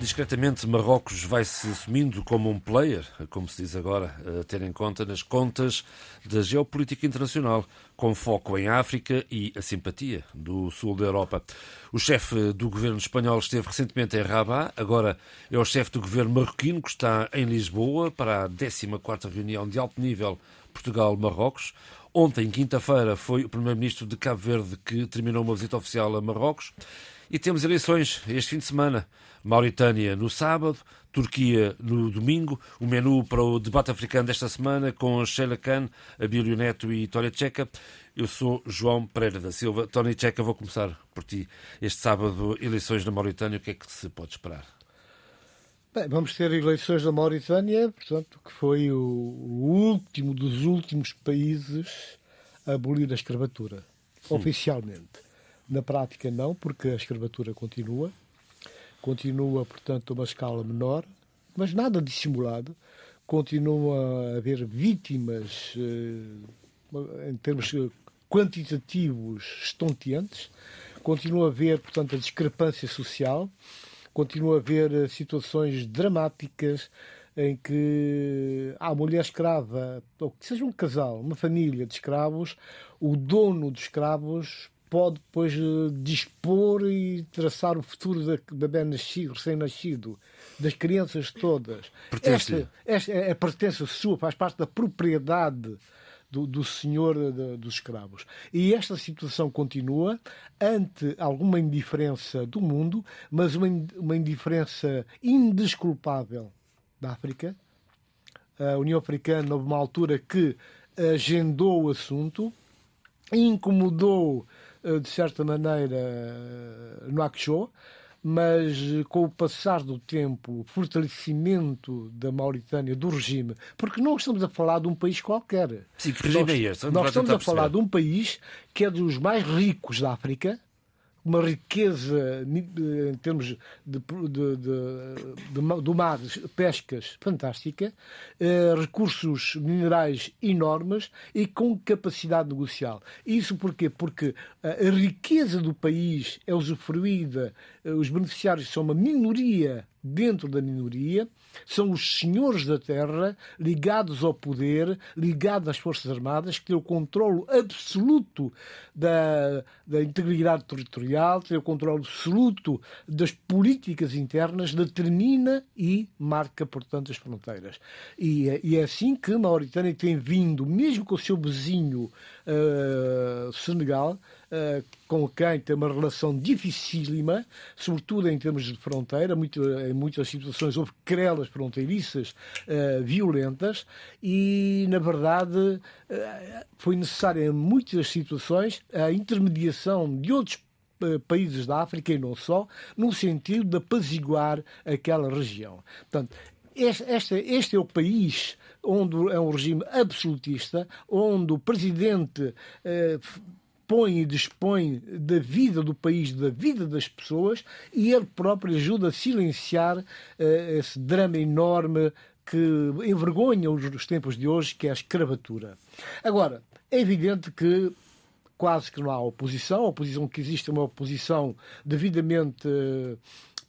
Discretamente, Marrocos vai-se assumindo como um player, como se diz agora, a ter em conta nas contas da geopolítica internacional, com foco em África e a simpatia do sul da Europa. O chefe do governo espanhol esteve recentemente em Rabat, agora é o chefe do governo marroquino que está em Lisboa para a 14ª reunião de alto nível Portugal-Marrocos. Ontem, quinta-feira, foi o primeiro-ministro de Cabo Verde que terminou uma visita oficial a Marrocos. E temos eleições este fim de semana. Mauritânia no sábado, Turquia no domingo. O menu para o debate africano desta semana com Sheila Khan, Abílio Neto e Tória Checa. Eu sou João Pereira da Silva. Tony Checa, vou começar por ti. Este sábado, eleições na Mauritânia, o que é que se pode esperar? Bem, vamos ter eleições na Mauritânia, portanto, que foi o, último dos últimos países a abolir a escravatura, Sim. oficialmente. Na prática, não, porque a escravatura continua. Continua, portanto, uma escala menor, mas nada dissimulado. Continua a haver vítimas eh, em termos quantitativos estonteantes. Continua a haver, portanto, a discrepância social continua a haver eh, situações dramáticas em que há mulher escrava, ou que seja um casal, uma família de escravos, o dono dos escravos pode depois eh, dispor e traçar o futuro da bebê nascido, recém-nascido, das crianças todas. Pertence. Esta, esta é a pertença sua, faz parte da propriedade do, do senhor de, dos escravos. E esta situação continua ante alguma indiferença do mundo, mas uma, uma indiferença indesculpável da África. A União Africana, houve uma altura que agendou o assunto, incomodou, eh, de certa maneira, Nouakchott, mas com o passar do tempo, o fortalecimento da Mauritânia, do regime, porque não estamos a falar de um país qualquer. Sim, que regime nós, é este? Nós estamos a falar de um país que é dos mais ricos da África, uma riqueza em termos de, de, de, do mar, pescas fantástica, eh, recursos minerais enormes e com capacidade negocial. Isso porquê? Porque a riqueza do país é usufruída, eh, os beneficiários são uma minoria dentro da minoria, são os senhores da terra ligados ao poder, ligados às Forças Armadas, que têm o controle absoluto da, da integridade territorial, têm o controle absoluto das políticas internas, determina e marca, portanto, as fronteiras. E, é, e é assim que a Mauritânia tem vindo, mesmo com o seu vizinho uh, Senegal, uh, com quem tem uma relação dificílima, sobretudo em termos de fronteira, muito, em muitas situações houve querelas fronteiriças uh, violentas e, na verdade, foi necessária em muitas situações a intermediação de outros países da África e não só, no sentido de apaziguar aquela região. Portanto, este, este, este é o país onde é um regime absolutista, onde o presidente eh, põe e dispõe da vida do país, da vida das pessoas, e ele próprio ajuda a silenciar uh, esse drama enorme que envergonha os, os tempos de hoje, que é a escravatura. Agora, é evidente que quase que não há oposição, a oposição que existe é uma oposição devidamente uh,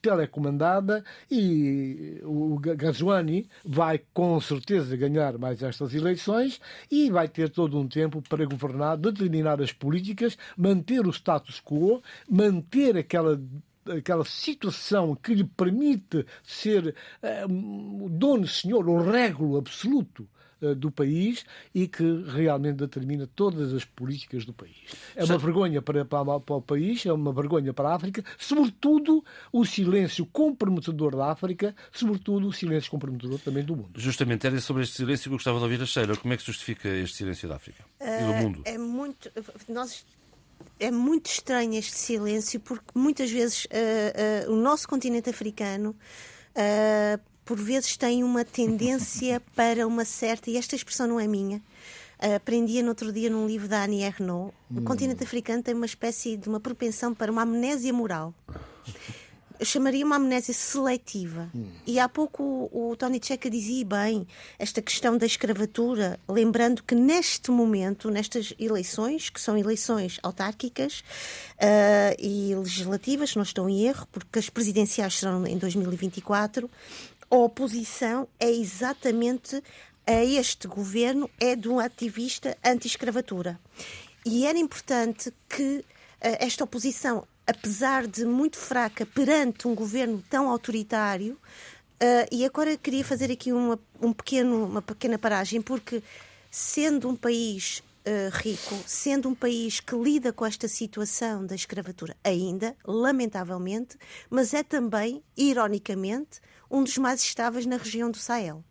telecomandada e o Gazuani vai com certeza ganhar mais estas eleições e vai ter todo um tempo para governar, determinar as políticas, manter o status quo, manter aquela aquela situação que lhe permite ser uh, dono, senhor, o régulo absoluto eh, do país e que realmente determina todas as políticas do país. É uma vergonha para, para, para, o país, é uma vergonha para a África, sobretudo o silêncio comprometedor da África, sobretudo o silêncio comprometedor também do mundo. Justamente, era sobre este silêncio que eu gostava de ouvir a Sheila. Como é que se justifica este silêncio da África uh, e do eh, mundo? É muito. Nós é muito estranho este silêncio porque muitas vezes uh, uh, o nosso continente africano uh, por vezes tem uma tendência para uma certa, e esta expressão não é minha, aprendia no outro dia num livro da Annie Ernaux, hum. o continente africano tem uma espécie de uma propensão para uma amnésia moral. eu chamaria uma amnésia seletiva. Hum. E há pouco o, o Tony Checa dizia bem esta questão da escravatura, lembrando que neste momento, nestas eleições, que são eleições autárquicas uh, e legislativas, não estou em erro, porque as presidenciais serão em 2024, a oposição é exatamente a este governo é de um ativista anti-escravatura. E era importante que uh, esta oposição apesar de muito fraca perante um governo tão autoritário, uh, e agora queria fazer aqui uma, um pequeno, uma pequena paragem, porque sendo um país uh, rico, sendo um país que lida com esta situação da escravatura ainda, lamentavelmente, mas é também, ironicamente, um dos mais estáveis na região do Sahel.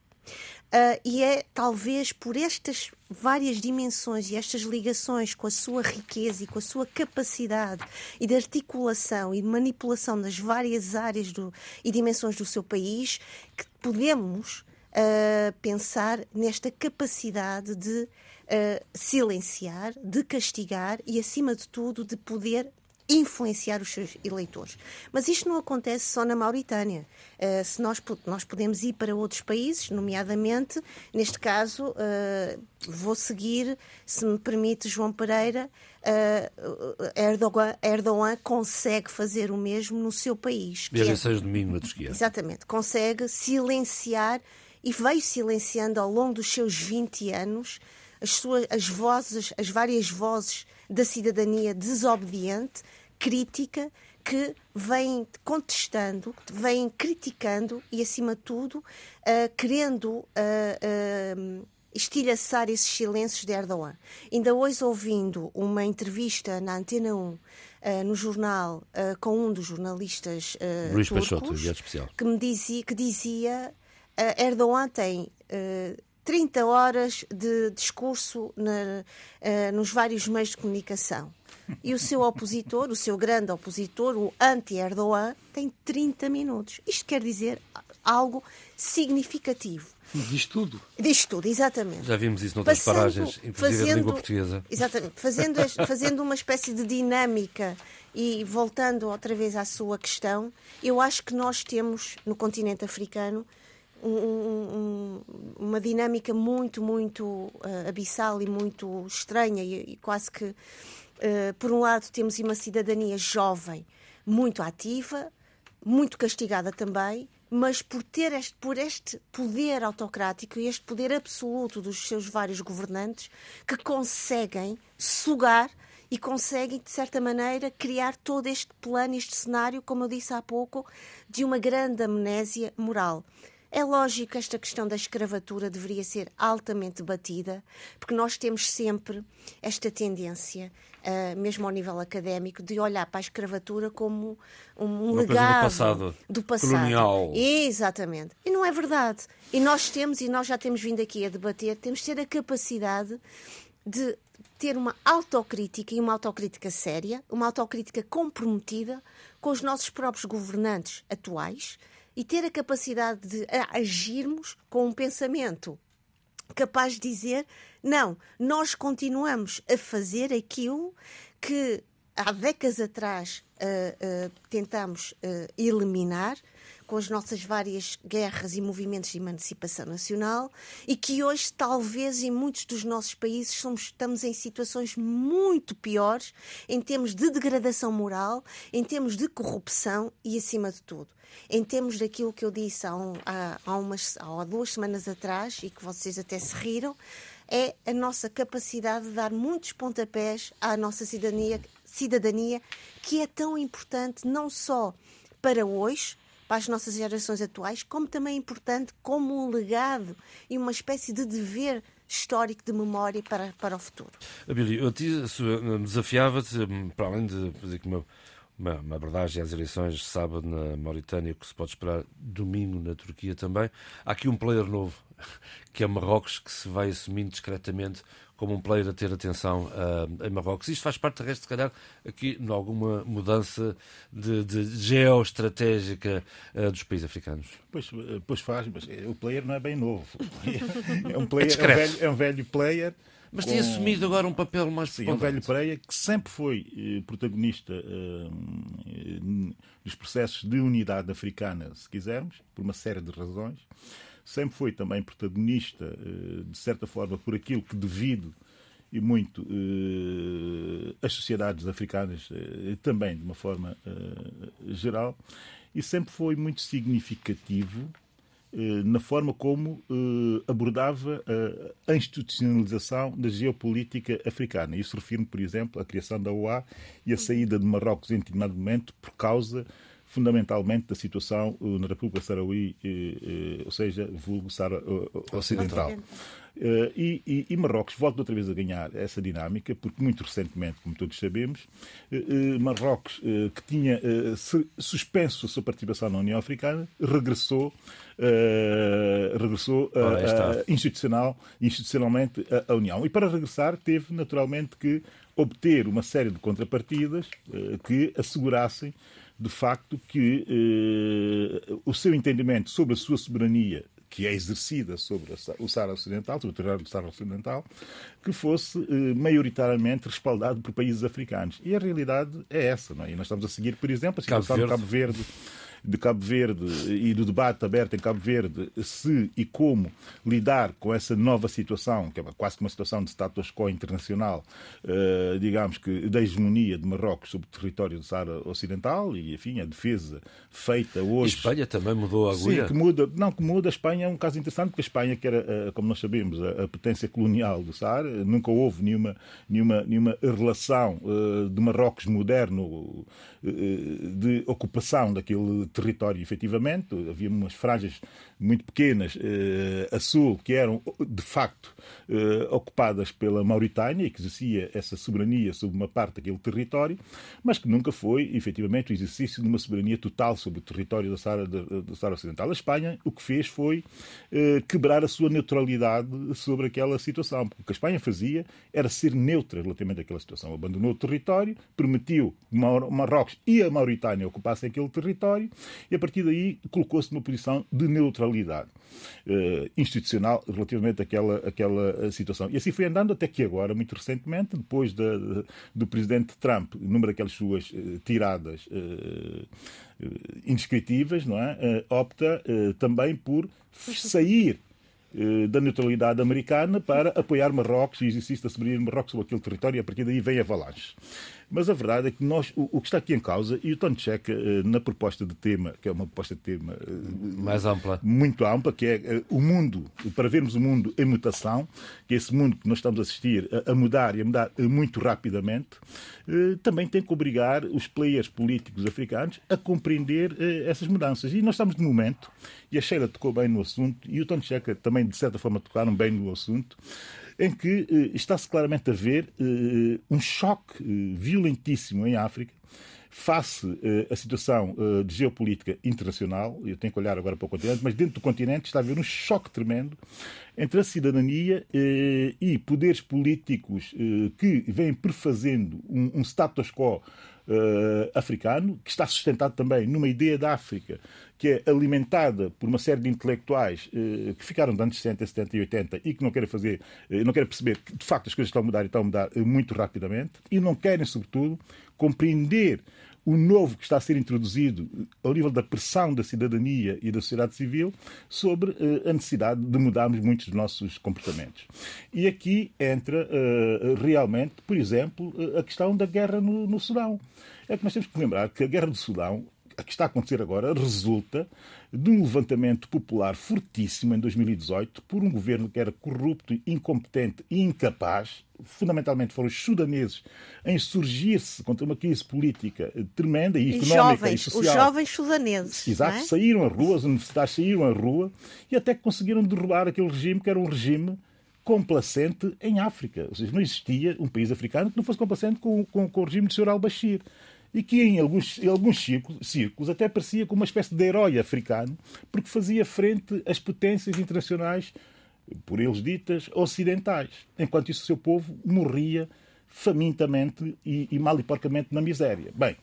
Uh, e é talvez por estas várias dimensões e estas ligações com a sua riqueza e com a sua capacidade e de articulação e manipulação das várias áreas do, e dimensões do seu país que podemos uh, pensar nesta capacidade de uh, silenciar, de castigar e, acima de tudo, de poder influenciar os seus eleitores. Mas isto não acontece só na Mauritânia. Uh, se nós, nós podemos ir para outros países, nomeadamente, neste caso, uh, vou seguir, se me permite, João Pereira, uh, Erdogan, Erdogan consegue fazer o mesmo no seu país. Desde é, 6 de domingo na Turquia. Exatamente. Consegue silenciar e veio silenciando ao longo dos seus 20 anos as, suas, as vozes, as várias vozes da cidadania desobediente, crítica, que vem contestando, vem criticando e, acima de tudo, uh, querendo uh, uh, estilhaçar esses silêncios de Erdogan. Ainda hoje, ouvindo uma entrevista na Antena 1, no jornal, com um dos jornalistas Luís turcos, Peixoto, especial. que me dizia, que dizia Erdogan tem 30 horas de discurso na, uh, nos vários meios de comunicação. E o seu opositor, o seu grande opositor, o anti-Erdogan, tem 30 minutos. Isto quer dizer algo significativo. Diz tudo. Diz tudo, exatamente. Já vimos isso noutras Passando, paragens, inclusive fazendo, língua portuguesa. Exatamente. Fazendo, fazendo uma espécie de dinâmica e voltando outra vez à sua questão, eu acho que nós temos no continente africano um, um, uma dinâmica muito, muito uh, abissal e muito estranha e, e quase que, uh, por um lado, temos uma cidadania jovem muito ativa, muito castigada também, mas por ter este, por este poder autocrático e este poder absoluto dos seus vários governantes que conseguem sugar e conseguem, de certa maneira, criar todo este plano, este cenário, como eu disse há pouco, de uma grande amnésia moral. É lógico que esta questão da escravatura deveria ser altamente debatida, porque nós temos sempre esta tendência, uh, mesmo ao nível académico, de olhar para a escravatura como um Uma legado do passado, do passado. Colonial. Exatamente. E não é verdade. E nós temos, e nós já temos vindo aqui a debater, temos de ter a capacidade de ter uma autocrítica e uma autocrítica séria, uma autocrítica comprometida com os nossos próprios governantes atuais e ter a capacidade de agirmos com um pensamento capaz de dizer: não, nós continuamos a fazer aquilo que há décadas atrás uh, uh, tentamos uh, eliminar com as nossas várias guerras e movimentos de emancipação nacional e que hoje, talvez, em muitos dos nossos países, somos, estamos em situações muito piores em termos de degradação moral, em termos de corrupção e, acima de tudo, em termos daquilo que eu disse há, um, há, há, umas, há duas semanas atrás e que vocês até se riram, é a nossa capacidade de dar muitos pontapés à nossa cidadania, cidadania que é tão importante não só para hoje, para as nossas gerações atuais, como também importante como um legado e uma espécie de dever histórico de memória para, para o futuro. Abílio, eu te desafiava-te, para além de fazer que uma, uma, uma abordagem às eleições sábado na Mauritânia, que se pode esperar domingo na Turquia também, há aqui um player novo que é Marrocos, que se vai assumindo discretamente como um player a ter atenção uh, em Marrocos. Isto faz parte, de resto, se calhar, aqui de alguma mudança de, de geoestratégica uh, dos países africanos. Pois, pois faz, mas o player não é bem novo. É um, player, é, é um, velho, é um velho player. Mas com... tem assumido agora um papel mais Sim, é um velho player que sempre foi eh, protagonista eh, nos processos de unidade africana, se quisermos, por uma série de razões sempre foi também protagonista, eh, de certa forma, por aquilo que devido e muito eh, as sociedades africanas eh, também de uma forma geral e sempre foi muito significativo na forma como abordava a institucionalização da geopolítica africana. Isso refiro-me, por exemplo, à criação da OA e a saída de Marrocos em determinado momento por causa fundamentalmente da situação uh, na República Saraui, uh, uh, ou seja, vulgo Sara Ocidental. E, e, e, Marrocos volta outra vez a ganhar essa dinâmica, porque muito recentemente, como todos sabemos, Marrocos, que tinha suspenso a sua participação na União Africana, regressou, regressou institucional, institucionalmente à União. E para regressar, teve naturalmente que obter uma série de contrapartidas que assegurassem de facto, que eh, o seu entendimento sobre a sua soberania que é exercida sobre o Saara Ocidental, sobre o território do Saara Ocidental, que fosse eh, maioritariamente respaldado por países africanos. E a realidade é essa, não é? E nós estamos a seguir, por exemplo, a situação Cabo de Cabo Verde de Cabo Verde e do debate aberto em Cabo Verde se e como lidar com essa nova situação, que é quase que uma situação de status quo internacional, uh, digamos que da hegemonia de Marrocos sobre o território do Saara Ocidental e, enfim, a defesa feita hoje. E Espanha também mudou a agulha? Sim, que muda. Não, que muda. A Espanha é um caso interessante, porque a Espanha, que era, uh, como nós sabemos, a, potência colonial do Saara, nunca houve nenhuma, nenhuma, nenhuma relação uh, de Marrocos moderno de ocupação daquele território, efetivamente. Havia umas franjas muito pequenas eh, a sul que eram, de facto, eh, ocupadas pela Mauritânia que exercia essa soberania sobre uma parte daquele território, mas que nunca foi, efetivamente, o exercício de uma soberania total sobre o território da Saara, da Saara Ocidental. A Espanha o que fez foi eh, quebrar a sua neutralidade sobre aquela situação. Porque o que a Espanha fazia era ser neutra relativamente àquela situação. Abandonou o território, permitiu que Marrocos e a Mauritânia ocupassem aquele território e, a partir daí, colocou-se numa posição de neutralidade uh, institucional relativamente àquela, àquela situação. E assim foi andando até que agora, muito recentemente, depois da, de, do presidente Trump, numa daquelas suas uh, tiradas uh, indescritíveis, não é? opta também por sair da neutralidade americana para apoiar Marrocos e exercício da soberania de Marrocos sobre aquele território e a partir daí vem avalanche. Mas a verdade é que nós, o, o que está aqui em causa, e o Tony Checa, eh, na proposta de tema, que é uma proposta de tema eh, mais ampla, muito ampla, que é eh, o mundo, para vermos o mundo em mutação, que é esse mundo que nós estamos a assistir a, a mudar e a mudar muito rapidamente, também tem que obrigar os players políticos africanos a compreender essas mudanças. E nós estamos, de momento, e a Sheila tocou bem no assunto, e o Tony Checa também, de certa forma, tocaram bem no assunto, em que eh, está-se claramente a ver eh, um choque eh, violentíssimo em África face à situação de geopolítica internacional, eu tenho que olhar agora para o continente, mas dentro do continente está a haver um choque tremendo entre a cidadania e poderes políticos que vêm prefazendo um status quo uh, africano, que está sustentado também numa ideia da África que é alimentada por uma série de intelectuais uh, que ficaram de anos 60, 70 e 80 e que não querem fazer, uh, não querem perceber que de facto as coisas estão a mudar e estão a mudar muito rapidamente e não querem, sobretudo, compreender o novo que está a ser introduzido ao nível da pressão da cidadania e da sociedade civil sobre uh, a necessidade de mudarmos muitos dos nossos comportamentos. E aqui entra uh, realmente, por exemplo, a questão da guerra no, no Sudão. É que nós temos que lembrar que a guerra do Sudão a que está a acontecer agora resulta de um levantamento popular fortíssimo em 2018 por um governo que era corrupto, incompetente e incapaz. Fundamentalmente foram os sudaneses a insurgir-se contra uma crise política tremenda e, e económica jovens, e social. Os jovens sudaneses. Exato, é? saíram à rua, as universidades saíram à rua e até conseguiram derrubar aquele regime que era um regime complacente em África. Ou seja, não existia um país africano que não fosse complacente com, com, com o regime de Sr. al-Bashir. E que em alguns, em alguns círculos, círculos até parecia como uma espécie de herói africano, porque fazia frente às potências internacionais, por eles ditas, ocidentais, enquanto isso o seu povo morria famintamente e, e mal e porcamente na miséria. Bem,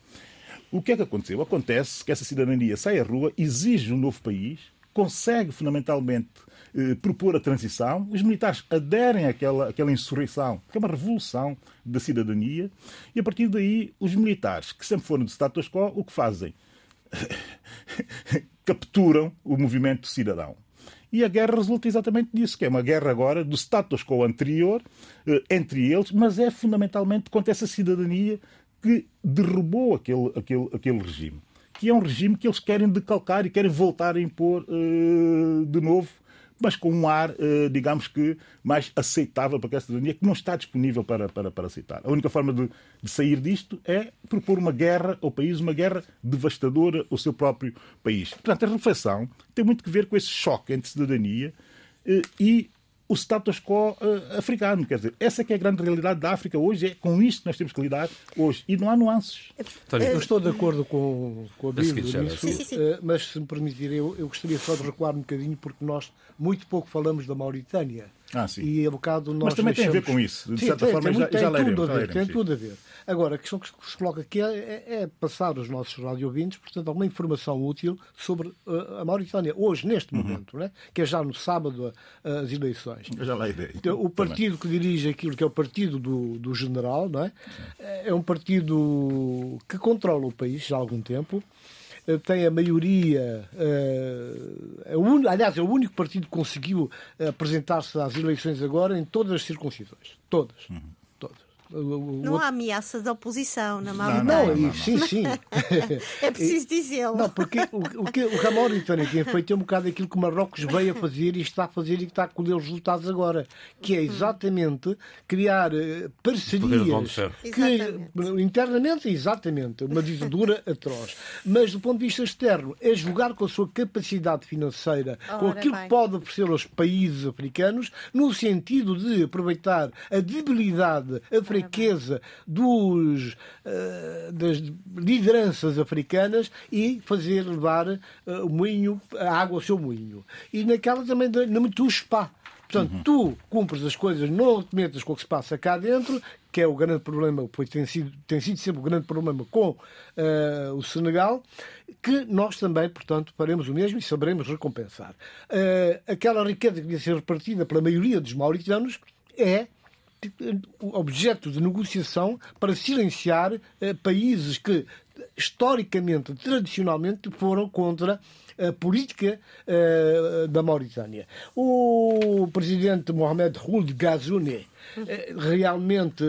o que é que aconteceu? Acontece que essa cidadania sai à rua, exige um novo país, consegue fundamentalmente eh, propor a transição, os militares aderem àquela, àquela insurreição, que é uma revolução da cidadania, e a partir daí os militares, que sempre foram do status quo, o que fazem? Capturam o movimento cidadão. E a guerra resulta exatamente disso, que é uma guerra agora do status quo anterior eh, entre eles, mas é fundamentalmente contra essa cidadania que derrubou aquele, aquele, aquele regime. Que é um regime que eles querem decalcar e querem voltar a impor uh, de novo mas com um ar, eh, digamos que, mais aceitável para aquela cidadania, que não está disponível para, para, para aceitar. A única forma de, de, sair disto é propor uma guerra ao país, uma guerra devastadora ao seu próprio país. Portanto, a reflexão tem muito que ver com esse choque entre cidadania eh, e o status quo uh, africano. Quer dizer, essa é que é a grande realidade da África hoje, é com isto que nós temos que lidar hoje. E não há nuances. Eu estou de acordo com, com a Bíblia nisso, sim, sim, sim. Uh, mas se me permitirem, eu, eu gostaria só de recuar um bocadinho, porque nós muito pouco falamos da Mauritânia. Ah, sim. E a bocado nós Mas também deixamos... tem a ver com isso. De sim, certa tem, forma, tem, já, tem já tudo leremos, a ver, já tem sim. tudo a ver. Agora, a questão que se coloca aqui é, é, é passar aos nossos radiovintes, portanto, alguma informação útil sobre uh, a Mauritânia, hoje, neste Uhum. momento, né? que é já no sábado uh, as eleições. Eu já lá irei. Então, o partido que dirige aquilo que é o partido do, do general, não é? É um partido que controla o país já há algum tempo. Eh, Tem a maioria, é único- aliás, é o único partido que conseguiu apresentar-se às eleições agora em todas as circuncisões. Todas. Todas. O- o- o Não há ameaça de oposição na não, Mauritânia. e- sim, sim. É preciso dizê-lo. Não, porque o, o que o que a Mauritânia tem feito é um bocado aquilo que o Marrocos veio a fazer e está a fazer e que está a colher os resultados agora, que é exatamente criar eh, parcerias que Exatamente. internamente, exatamente, uma ditadura atroz. Mas do ponto de vista externo, é jogar com a sua capacidade financeira, com Ora aquilo bem. que pode oferecer aos países africanos, no sentido de aproveitar a debilidade, a fraqueza dos, eh, das lideranças africanas e fazer levar eh, o moinho, a água ao seu moinho. E naquela também, na Metuspa. Portanto, tu cumpres as coisas, não te metas com o que se passa cá dentro, que é o grande problema, pois tem sido, tem sido sempre o grande problema com eh, o Senegal, que nós também, portanto, faremos o mesmo e saberemos recompensar. Eh, aquela riqueza que devia ser repartida pela maioria dos mauritanos é objeto de negociação para silenciar eh, países que historicamente, tradicionalmente, foram contra a política eh, da Mauritânia. O presidente Mohamed Ould Ghazouani eh, realmente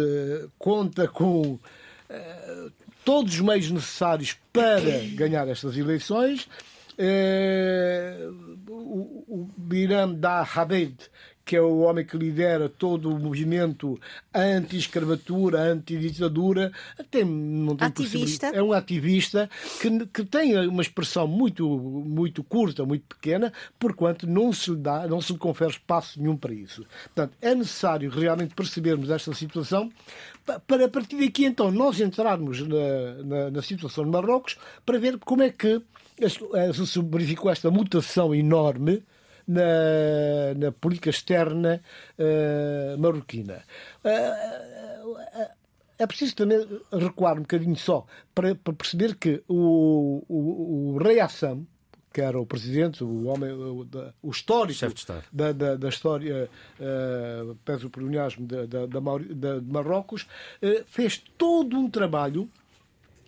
conta com todos os meios necessários para ganhar estas eleições. O, o Biram da Habed, que é o homem que lidera todo o movimento anti-escravatura, anti-ditadura, tem, não tem Ativista. possibilidade- É um ativista que, que tem uma expressão muito, muito curta, muito pequena, porquanto não se lhe dá, não se lhe confere espaço nenhum para isso. Portanto, é necessário realmente percebermos esta situação pa- para a partir daqui então nós entrarmos na, na, na situação de Marrocos para ver como é que eh, se verificou esta mutação enorme na, na política externa eh, marroquina. Eh, é preciso também recuar um bocadinho só para, para perceber que o, o, o rei Assam, que era o presidente, o homem, o, o histórico da, da, da história, uh, peço o da, da, da, de Marrocos, eh, fez todo um trabalho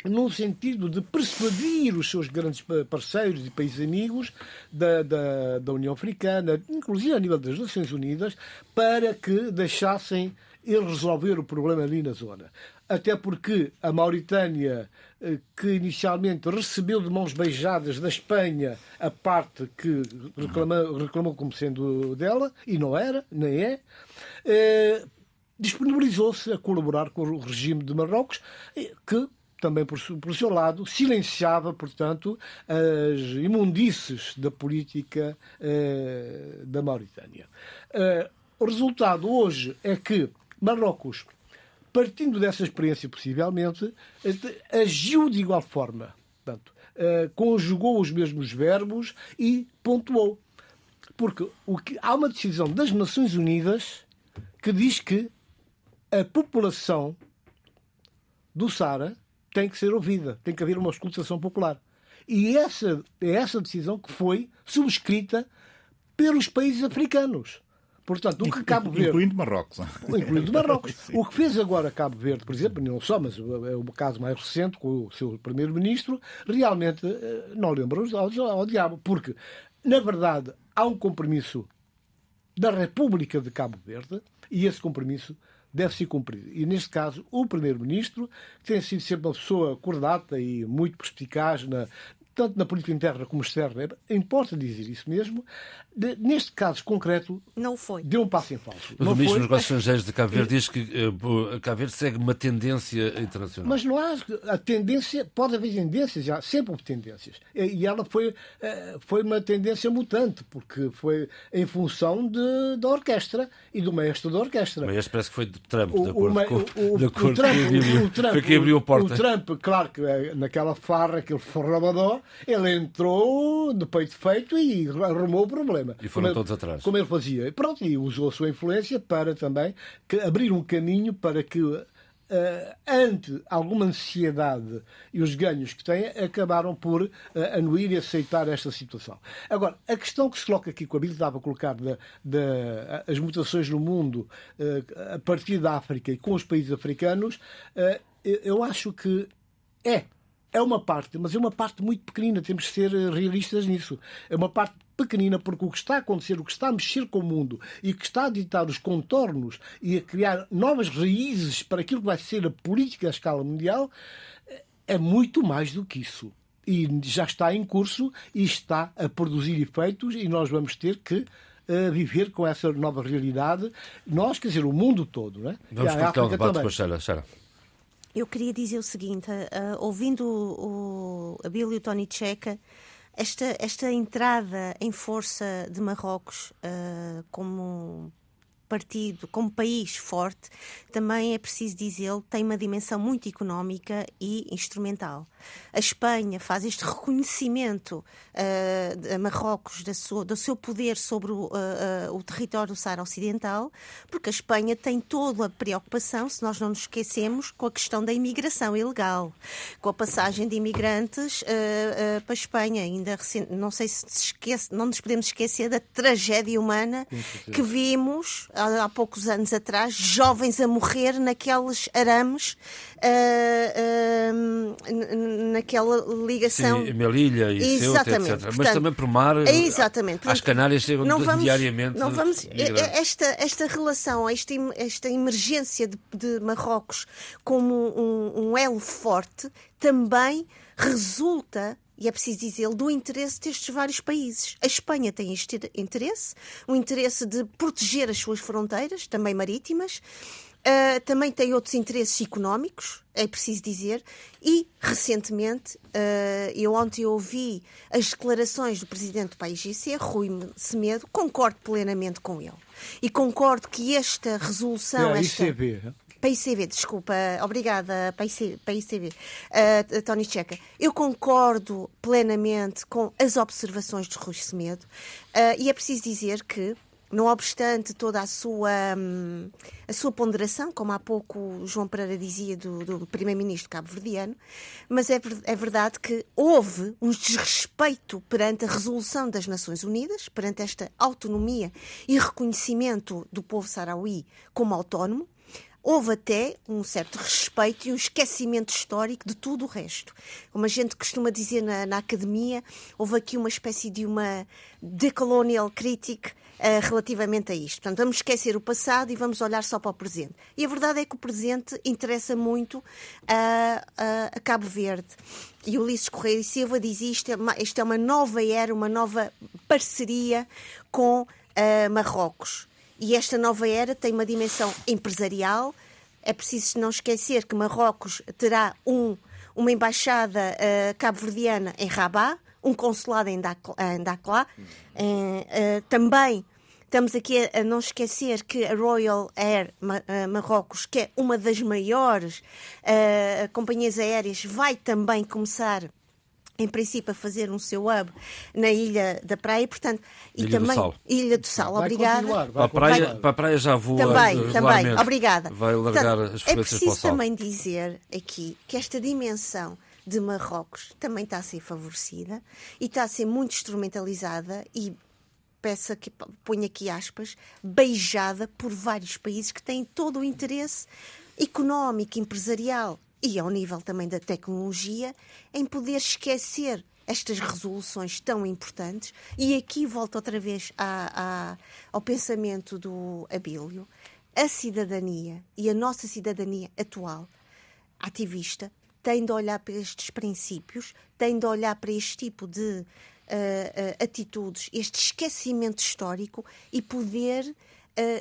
no sentido de persuadir os seus grandes pa- parceiros e países amigos da, da, da União Africana, inclusive a nível das Nações Unidas, para que deixassem ele resolver o problema ali na zona. Até porque a Mauritânia, eh, que inicialmente recebeu de mãos beijadas da Espanha a parte que reclama- reclamou como sendo dela, e não era, nem é, eh, disponibilizou-se a colaborar com o regime de Marrocos, eh, que também por, por seu lado silenciava, portanto, as imundícies da política eh, da Mauritânia. Eh, o resultado hoje é que Marrocos partindo dessa experiência, possivelmente, agiu de igual forma. Portanto, uh, conjugou os mesmos verbos e pontuou. Porque o que, há uma decisão das Nações Unidas que diz que a população do Sara tem que ser ouvida, tem que haver uma escutação popular. E essa é essa decisão que foi subscrita pelos países africanos. Portanto, o que Cabo Verde. Incluindo Marrocos. Incluindo Marrocos. o que fez agora Cabo Verde, por exemplo, não só, mas é o caso mais recente com o seu primeiro-ministro, realmente eh, não lembra ao, ao diabo. Porque, na verdade, há um compromisso da República de Cabo Verde e esse compromisso deve ser cumprido. E, neste caso, o Primeiro-Ministro, que tem sido sempre uma pessoa cordata e muito perspicaz na, tanto na política interna como externa, importa dizer isso mesmo, de, neste caso concreto, não foi. deu um passo em falso. Mas o Ministro dos Negócios Estrangeiros de Cabo Verde diz que uh, Cabo Verde segue uma tendência internacional. Mas não há a tendência, pode haver tendências, já sempre houve tendências. E ela foi, uh, foi uma tendência mutante, porque foi em função de, da orquestra e do maestro da orquestra. Mas parece que foi de Trump, de acordo o, com o, de acordo o Trump, o, Trump, foi que abriu a porta. O Trump, claro que eh, naquela farra, aquele forrabador, ele entrou de peito feito e arrumou o problema. E foram todos atrás. Como ele fazia. Pronto, e usou a sua influência para também abrir um caminho para que Uh, ante alguma ansiedade e os ganhos que têm, acabaram por uh, anuir e aceitar esta situação. Agora, a questão que se coloca aqui, que a Bíblia estava a colocar da, da, as mutações no mundo uh, a partir da África e com os países africanos, eu acho que é é uma parte, mas é uma parte muito pequenina, temos de ser eh, realistas nisso. É uma parte pequenina, porque o que está a acontecer, o que está a mexer com o mundo e que está a ditar os contornos e a criar novas raízes para aquilo que vai ser a política à escala mundial, eh, é muito mais do que isso. E já está em curso e está a produzir efeitos, e nós vamos ter que uh, viver com essa nova realidade. Nós, quer dizer, o mundo todo. Não é? Vamos para o debate com a Sara. Eu queria dizer o seguinte, uh, ouvindo o, o Abílio Tony Checa, esta, esta entrada em força de Marrocos uh, como partido, como país forte, também é preciso dizê-lo, tem uma dimensão muito económica e instrumental. A Espanha faz este reconhecimento uh, a Marrocos da sua, do seu poder sobre o, uh, uh, o território do Saara Ocidental, porque a Espanha tem toda a preocupação, se nós não nos esquecemos, com a questão da imigração ilegal, com a passagem de imigrantes para a Espanha. Ainda não sei se, se esquece, não nos podemos esquecer da tragédia humana que vimos há, poucos anos atrás, jovens a morrer naqueles arames, uh, uh, naquela ligação. Sim, Melilha e Exatamente. Ceuta, etc. Portanto, Mas também por mar, exatamente. às Canárias chegam não vamos, diariamente. Não vamos, esta, esta relação, esta, esta emergência de, de Marrocos como um, um elo forte também resulta e é preciso dizê-lo, do interesse destes vários países. A Espanha tem este interesse, o interesse de proteger as suas fronteiras, também marítimas, Uh, também tem outros interesses económicos, é preciso dizer, e recentemente, uh, eu ontem ouvi as declarações do presidente do país GC, Rui Semedo, concordo plenamente com ele. E concordo que esta resolução. É, esta... ICB. PICV, desculpa, obrigada, PICV, uh, Tony Checa. Eu concordo plenamente com as observações de Rui Semedo uh, e é preciso dizer que não obstante toda a sua, hum, a sua ponderação, como há pouco João Pereira dizia do, do primeiro-ministro cabo-verdiano, mas é, é verdade que houve um desrespeito perante a resolução das Nações Unidas, perante esta autonomia e reconhecimento do povo sarauí como autónomo, houve até um certo respeito e um esquecimento histórico de tudo o resto. Como a gente costuma dizer na, na academia, houve aqui uma espécie de uma decolonial critic uh, relativamente a isto. Portanto, vamos esquecer o passado e vamos olhar só para o presente. E a verdade é que o presente interessa muito a, a, a Cabo Verde. E Ulisses Correia e Silva diz isto, é isto é uma nova era, uma nova parceria com uh, Marrocos. E esta nova era tem uma dimensão empresarial. É preciso não esquecer que Marrocos terá um, uma embaixada uh, cabo-verdiana em Rabat, um consulado em Dakla. Uh, uh, também Estamos aqui a, não esquecer que a Royal Air Ma- Marrocos, que é uma das maiores companhias aéreas, vai também começar. Em princípio, a fazer um seu hub na Ilha da Praia, portanto, e Ilha do também Sal. Ilha do Sal. Vai Obrigada. Para a, praia, para a praia já voa Também, também. Obrigada. Vai largar Portanto, as é frequências para o preciso sal. também dizer aqui que esta dimensão de Marrocos também está a ser favorecida e está a ser muito instrumentalizada e peço que ponho aqui aspas, beijada por vários países que têm todo o interesse económico, empresarial e ao nível também da tecnologia em poder esquecer estas resoluções tão importantes. E aqui volto outra vez ao pensamento do Abílio. A cidadania e a nossa cidadania atual, ativista, tem de olhar para estes princípios, tem de olhar para este tipo de ah, ah, atitudes, este esquecimento histórico e poder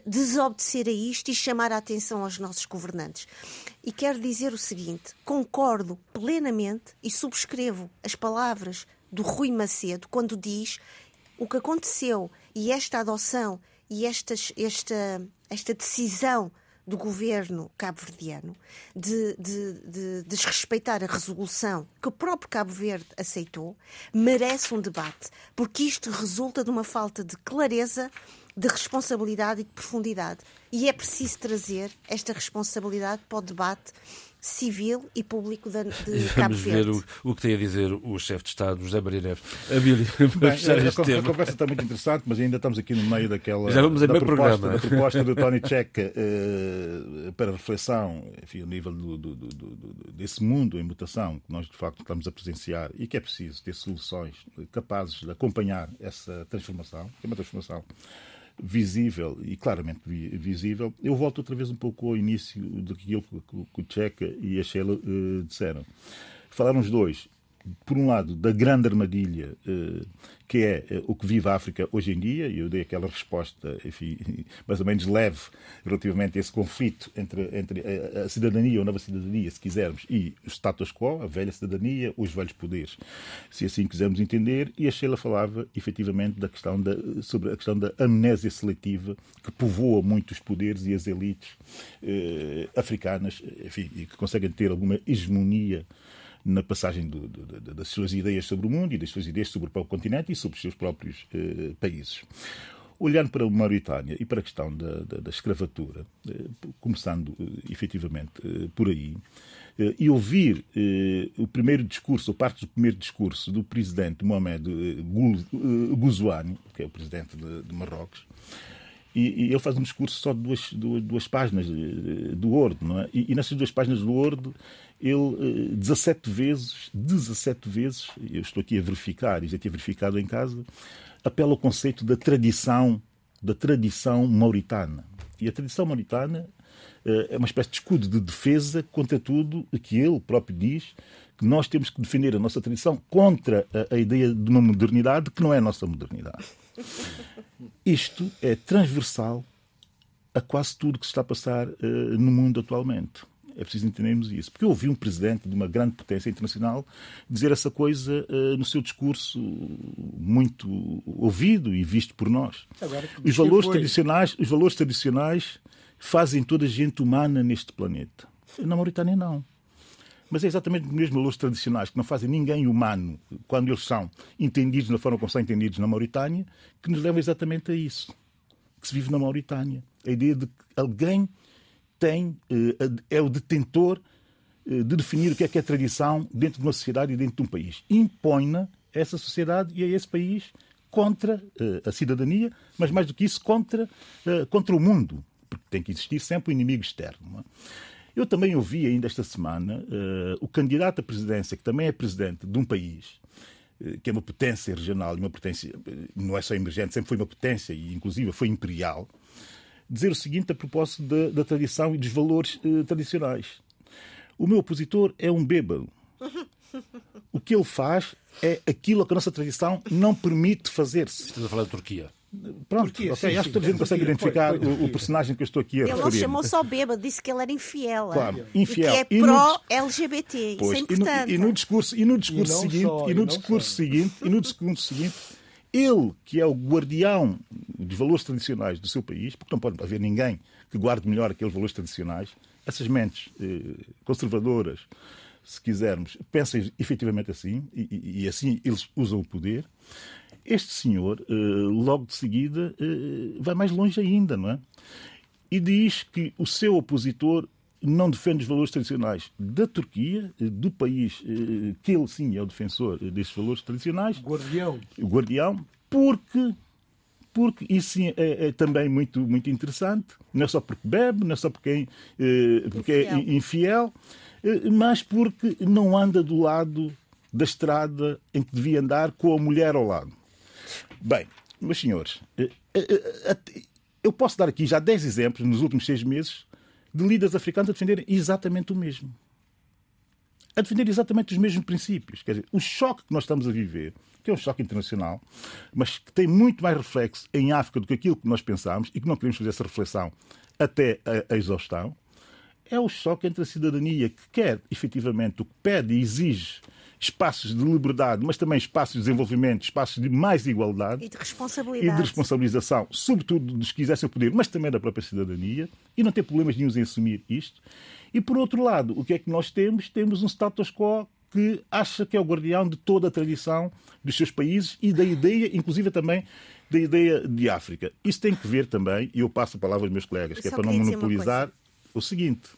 desobedecer a isto e chamar a atenção aos nossos governantes. E quero dizer o seguinte: concordo plenamente e subscrevo as palavras do Rui Macedo quando diz o que aconteceu e esta adoção e estas- esta, esta decisão do governo cabo-verdiano de, de- de desrespeitar a resolução que o próprio Cabo Verde aceitou merece um debate, porque isto resulta de uma falta de clareza, de responsabilidade e de profundidade. E é preciso trazer esta responsabilidade para o debate civil e público da- de Cabo Vamos ver Verde. o, o que tem a dizer o chefe de Estado, José Maria Neves. Abílio, Bem, para fechar a, este a, a tema. conversa está muito interessante, mas ainda estamos aqui no meio daquela Já vamos em da, meio proposta, programa. da proposta do Tony Checa eh, para reflexão, enfim, ao nível do- do- do- desse mundo em mutação que nós de facto estamos a presenciar e que é preciso ter soluções capazes de acompanhar essa transformação, que é uma transformação visível e claramente vi- visível. Eu volto outra vez um pouco ao início do que, que o Checa e a Sheila eh, disseram. Falaram os dois, por um lado, da grande armadilha eh, que é eh, o que vive a África hoje em dia, e eu dei aquela resposta, enfim, mais ou menos leve relativamente a esse conflito entre, entre a, a cidadania, ou nova cidadania, se quisermos, e o status quo, a velha cidadania, os velhos poderes, se assim quisermos entender. E a Sheila falava, efetivamente, da questão da, sobre a questão da amnésia seletiva que povoa muitos poderes e as elites eh, africanas, enfim, e que conseguem ter alguma hegemonia na passagem do- do- das suas ideias sobre o mundo e das suas ideias sobre o próprio continente e sobre os seus próprios eh, países. Olhando para a Mauritânia e para a questão da, da- da escravatura, eh, começando eh, efetivamente eh, por aí, eh, e ouvir eh, o primeiro discurso, ou parte do primeiro discurso do presidente Mohamed Ghazouani, que é o presidente de, de Marrocos, e, e ele faz um discurso só de duas, duas, duas páginas do Word, não é? E, e nessas duas páginas do Word, ele eh, 17 vezes, 17 vezes, eu estou aqui a verificar, e já tinha verificado em casa, apela ao conceito da tradição, da tradição mauritana. E a tradição mauritana eh, é uma espécie de escudo de defesa contra tudo que ele próprio diz que nós temos que defender a nossa tradição contra a, a ideia de uma modernidade que não é a nossa modernidade. Isto é transversal a quase tudo que se está a passar eh, no mundo atualmente. É preciso entendermos isso. Porque eu ouvi um presidente de uma grande potência internacional dizer essa coisa eh, no seu discurso muito ouvido e visto por nós. Agora, Os valores, foi? tradicionais, os valores tradicionais fazem toda a gente humana neste planeta. Na Mauritânia, não. Mas é exatamente os mesmos valores tradicionais que não fazem ninguém humano quando eles são entendidos na forma como são entendidos na Mauritânia, que nos levam exatamente a isso que se vive na Mauritânia. A ideia de que alguém tem, eh, é o detentor eh, de definir o que é que é tradição dentro de uma sociedade e dentro de um país. Impõe-na essa sociedade e a esse país contra eh, a cidadania, mas mais do que isso, contra, contra o mundo. Porque tem que existir sempre o inimigo externo. é? Eu também ouvi ainda esta semana o candidato à presidência, que também é presidente de um país, que é uma potência regional, uma potência, não é só emergente, sempre foi uma potência e inclusive foi imperial, dizer o seguinte a propósito da, da tradição e dos valores eh, tradicionais. O meu opositor é um bêbado. O que ele faz é aquilo que a nossa tradição não permite fazer-se. Estamos a falar de Turquia. Pronto, Turquia, ok, sim, acho sim, que toda a gente consegue Turquia, foi, identificar foi o- o, personagem que eu estou aqui a Ele não referir. chamou só bêbado, disse que ele era infiel. Claro, é? infiel. E que é pró-LGBT. Isso é e, no, importante. e no discurso, e no discurso E não seguinte, só, e no não discurso só. seguinte, e no discurso seguinte, ele, que é o guardião dos valores tradicionais do seu país, porque não pode haver ninguém que guarde melhor aqueles valores tradicionais, essas mentes eh, conservadoras, se quisermos, pensam efetivamente assim, e, e, assim eles usam o poder. Este senhor, eh, logo de seguida, eh, vai mais longe ainda, não é? E diz que o seu opositor não defende os valores tradicionais da Turquia, eh, do país eh, que ele sim é o defensor desses valores tradicionais. Guardião. O guardião, porque porque isso é, é, também muito, muito interessante, não é só porque bebe, não é só porque, é, porque é infiel, mas porque não anda do lado da estrada em que devia andar com a mulher ao lado. Bem, meus senhores, eu posso dar aqui já 10 exemplos nos últimos seis meses de líderes africanos a defenderem exatamente o mesmo. A defender exatamente os mesmos princípios. Quer dizer, o choque que nós estamos a viver, que é um choque internacional, mas que tem muito mais reflexo em África do que aquilo que nós pensámos e que não queremos fazer essa reflexão até a, a exaustão, é o choque entre a cidadania que quer efetivamente o que pede e exige espaços de liberdade, mas também espaços de desenvolvimento, espaços de mais igualdade e de responsabilidade. E de responsabilização, sobretudo dos que quisessem o poder, mas também da própria cidadania, e não ter problemas nenhum em assumir isto. E por outro lado, o que é que nós temos? Temos um status quo que acha que é o guardião de toda a tradição dos seus países e da ideia, inclusive também da ideia de África. Isso tem que ver também, e eu passo a palavra aos meus colegas, que é para não monopolizar, o seguinte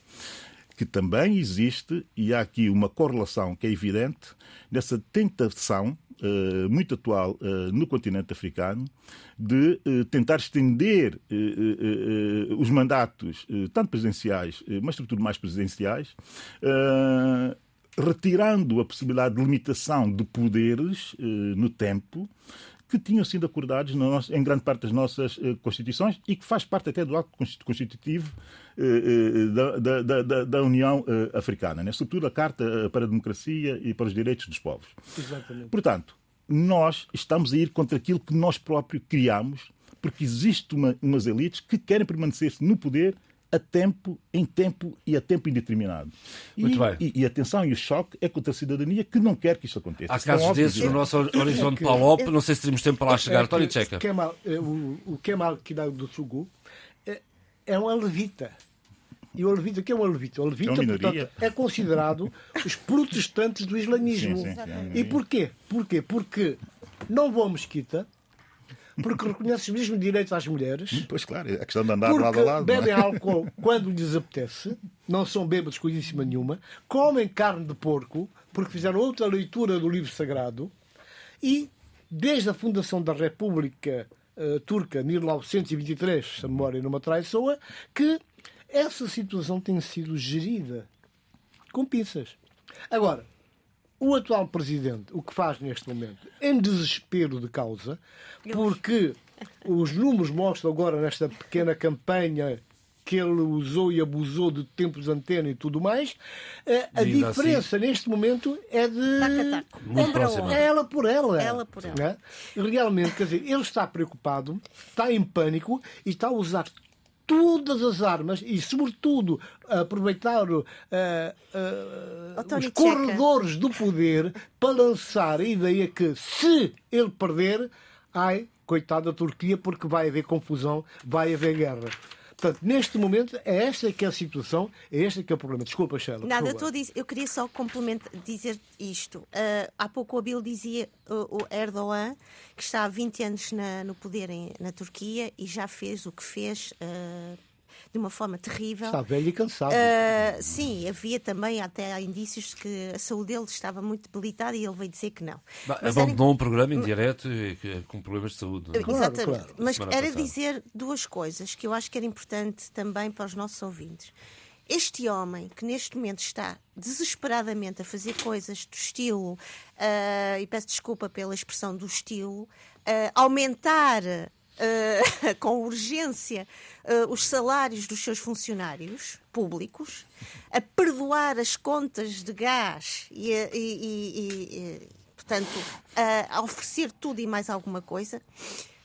que também existe, e há aqui uma correlação que é evidente, nessa tentação Uh, muito atual uh, no continente africano de uh, tentar estender os mandatos, tanto presidenciais, mas sobretudo mais presidenciais, retirando a possibilidade de limitação de poderes no tempo que tinham sido acordados em grande parte das nossas eh, constituições e que faz parte até do ato constitutivo eh, eh, da, da, da, da, União Africana, né? sobretudo a Carta para a Democracia e para os Direitos dos Povos. Exatamente. Portanto, nós estamos a ir contra aquilo que nós próprios criamos, porque existe uma, umas elites que querem permanecer no poder a tempo, em tempo e a tempo indeterminado. Muito e, bem. E, e atenção, e o choque é contra a cidadania que não quer que isso aconteça. Há casos desses no nosso horizonte é Palop, não sei se teremos tempo para lá chegar. É Tony Checa. Kemal, é, o, o Kemal Kidal do Sugu é, é um levita. E o levita, que é um levita? O levita, é, portanto, é considerado os protestantes do islamismo. Sim, sim, sim, e porquê? porquê? Porque não vão à mesquita, porque reconhece os mesmos direitos às mulheres. Pois claro, é a questão de andar lado a lado. É? Bebem é? álcool quando lhes apetece, não são bêbados coisíssima nenhuma, comem carne de porco, porque fizeram outra leitura do livro sagrado, e desde a fundação da República uh, Turca, 1923, se a memória não me traiçoa, que essa situação tem sido gerida com pinças. Agora, o atual presidente, o que faz neste momento, em desespero de causa, porque os números mostram agora nesta pequena campanha que ele usou e abusou de tempos de antena e tudo mais, eh, a, diferença assim. neste momento é de. Taca, É ela por ela. Ela por ela. É? Realmente, quer dizer, ele está preocupado, está em pânico e está a usar todas as armas e, sobretudo, aproveitar uh, uh, os corredores do poder para lançar a ideia que, se ele perder, ai, coitada da Turquia, porque vai haver confusão, vai haver guerra. Portanto, neste momento, é esta que é a situação, é este que é o problema. Desculpa, Sheila. Nada, eu, dizer, eu queria só complementar, dizer isto. Uh, há pouco o Abil dizia uh, o Erdogan, que está há 20 anos na, no poder em, na Turquia e já fez o que fez uh, de uma forma terrível. Está velho e cansado. Uh, sim, havia também até indícios de que a saúde dele estava muito debilitada e ele veio dizer que não. Bah, abandonou era... um programa em direto com problemas de saúde. Não? É? Claro, Exatamente. Claro. Mas era passada. dizer duas coisas que eu acho que era importante também para os nossos ouvintes. Este homem que neste momento está desesperadamente a fazer coisas do estilo, uh, e peço desculpa pela expressão do estilo, uh, aumentar uh, com urgência uh, os salários dos seus funcionários públicos, a perdoar as contas de gás e, e, e, e portanto, a oferecer tudo e mais alguma coisa.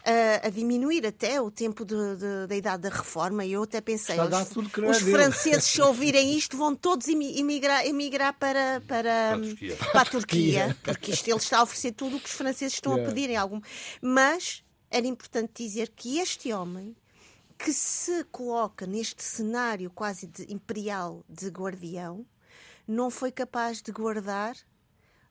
a, a diminuir até o tempo de, de, da idade da reforma. E eu até pensei, a os, os é franceses, se ouvirem isto, vão todos emigrar, emigrar para, para, Para a Turquia. para a Turquia, porque isto ele está a oferecer tudo o que os franceses estão a Yeah. pedir em algum. Mas era importante dizer que este homem que se coloca neste cenário quase de imperial de guardião não foi capaz de guardar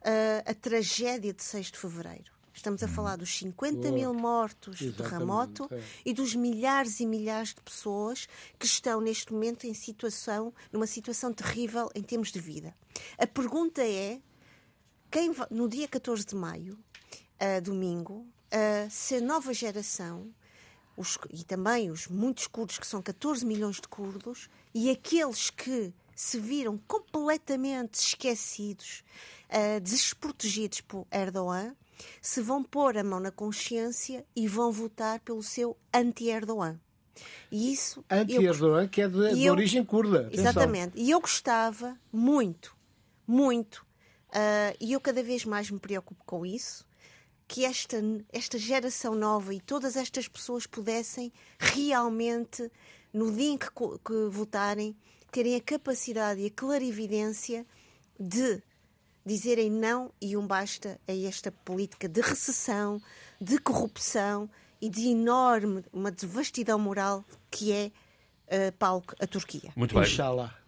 ah, a tragédia de 6 de fevereiro. Estamos a falar dos 50 mil mortos do terremoto é. e dos milhares e milhares de pessoas que estão neste momento em situação, numa situação terrível em termos de vida. A pergunta é, quem no dia 14 de maio, ah, domingo, ah, se a nova geração os- e também os muitos curdos, que são 14 milhões de curdos, e aqueles que se viram completamente esquecidos, ah, desprotegidos por Erdogan, se vão pôr a mão na consciência e vão votar pelo seu anti-Erdogan. E isso Anti-Erdogan, que é de, de eu- origem curda. atenção. Exatamente. E eu gostava muito, muito, ah, e eu cada vez mais me preocupo com isso, que esta, esta geração nova e todas estas pessoas pudessem realmente, no dia em que, que votarem, terem a capacidade e a clarividência de dizerem não e um basta a esta política de recessão, de corrupção e de enorme, uma devastidão moral que é ah, palco a Turquia. Muito bem. Inshallah.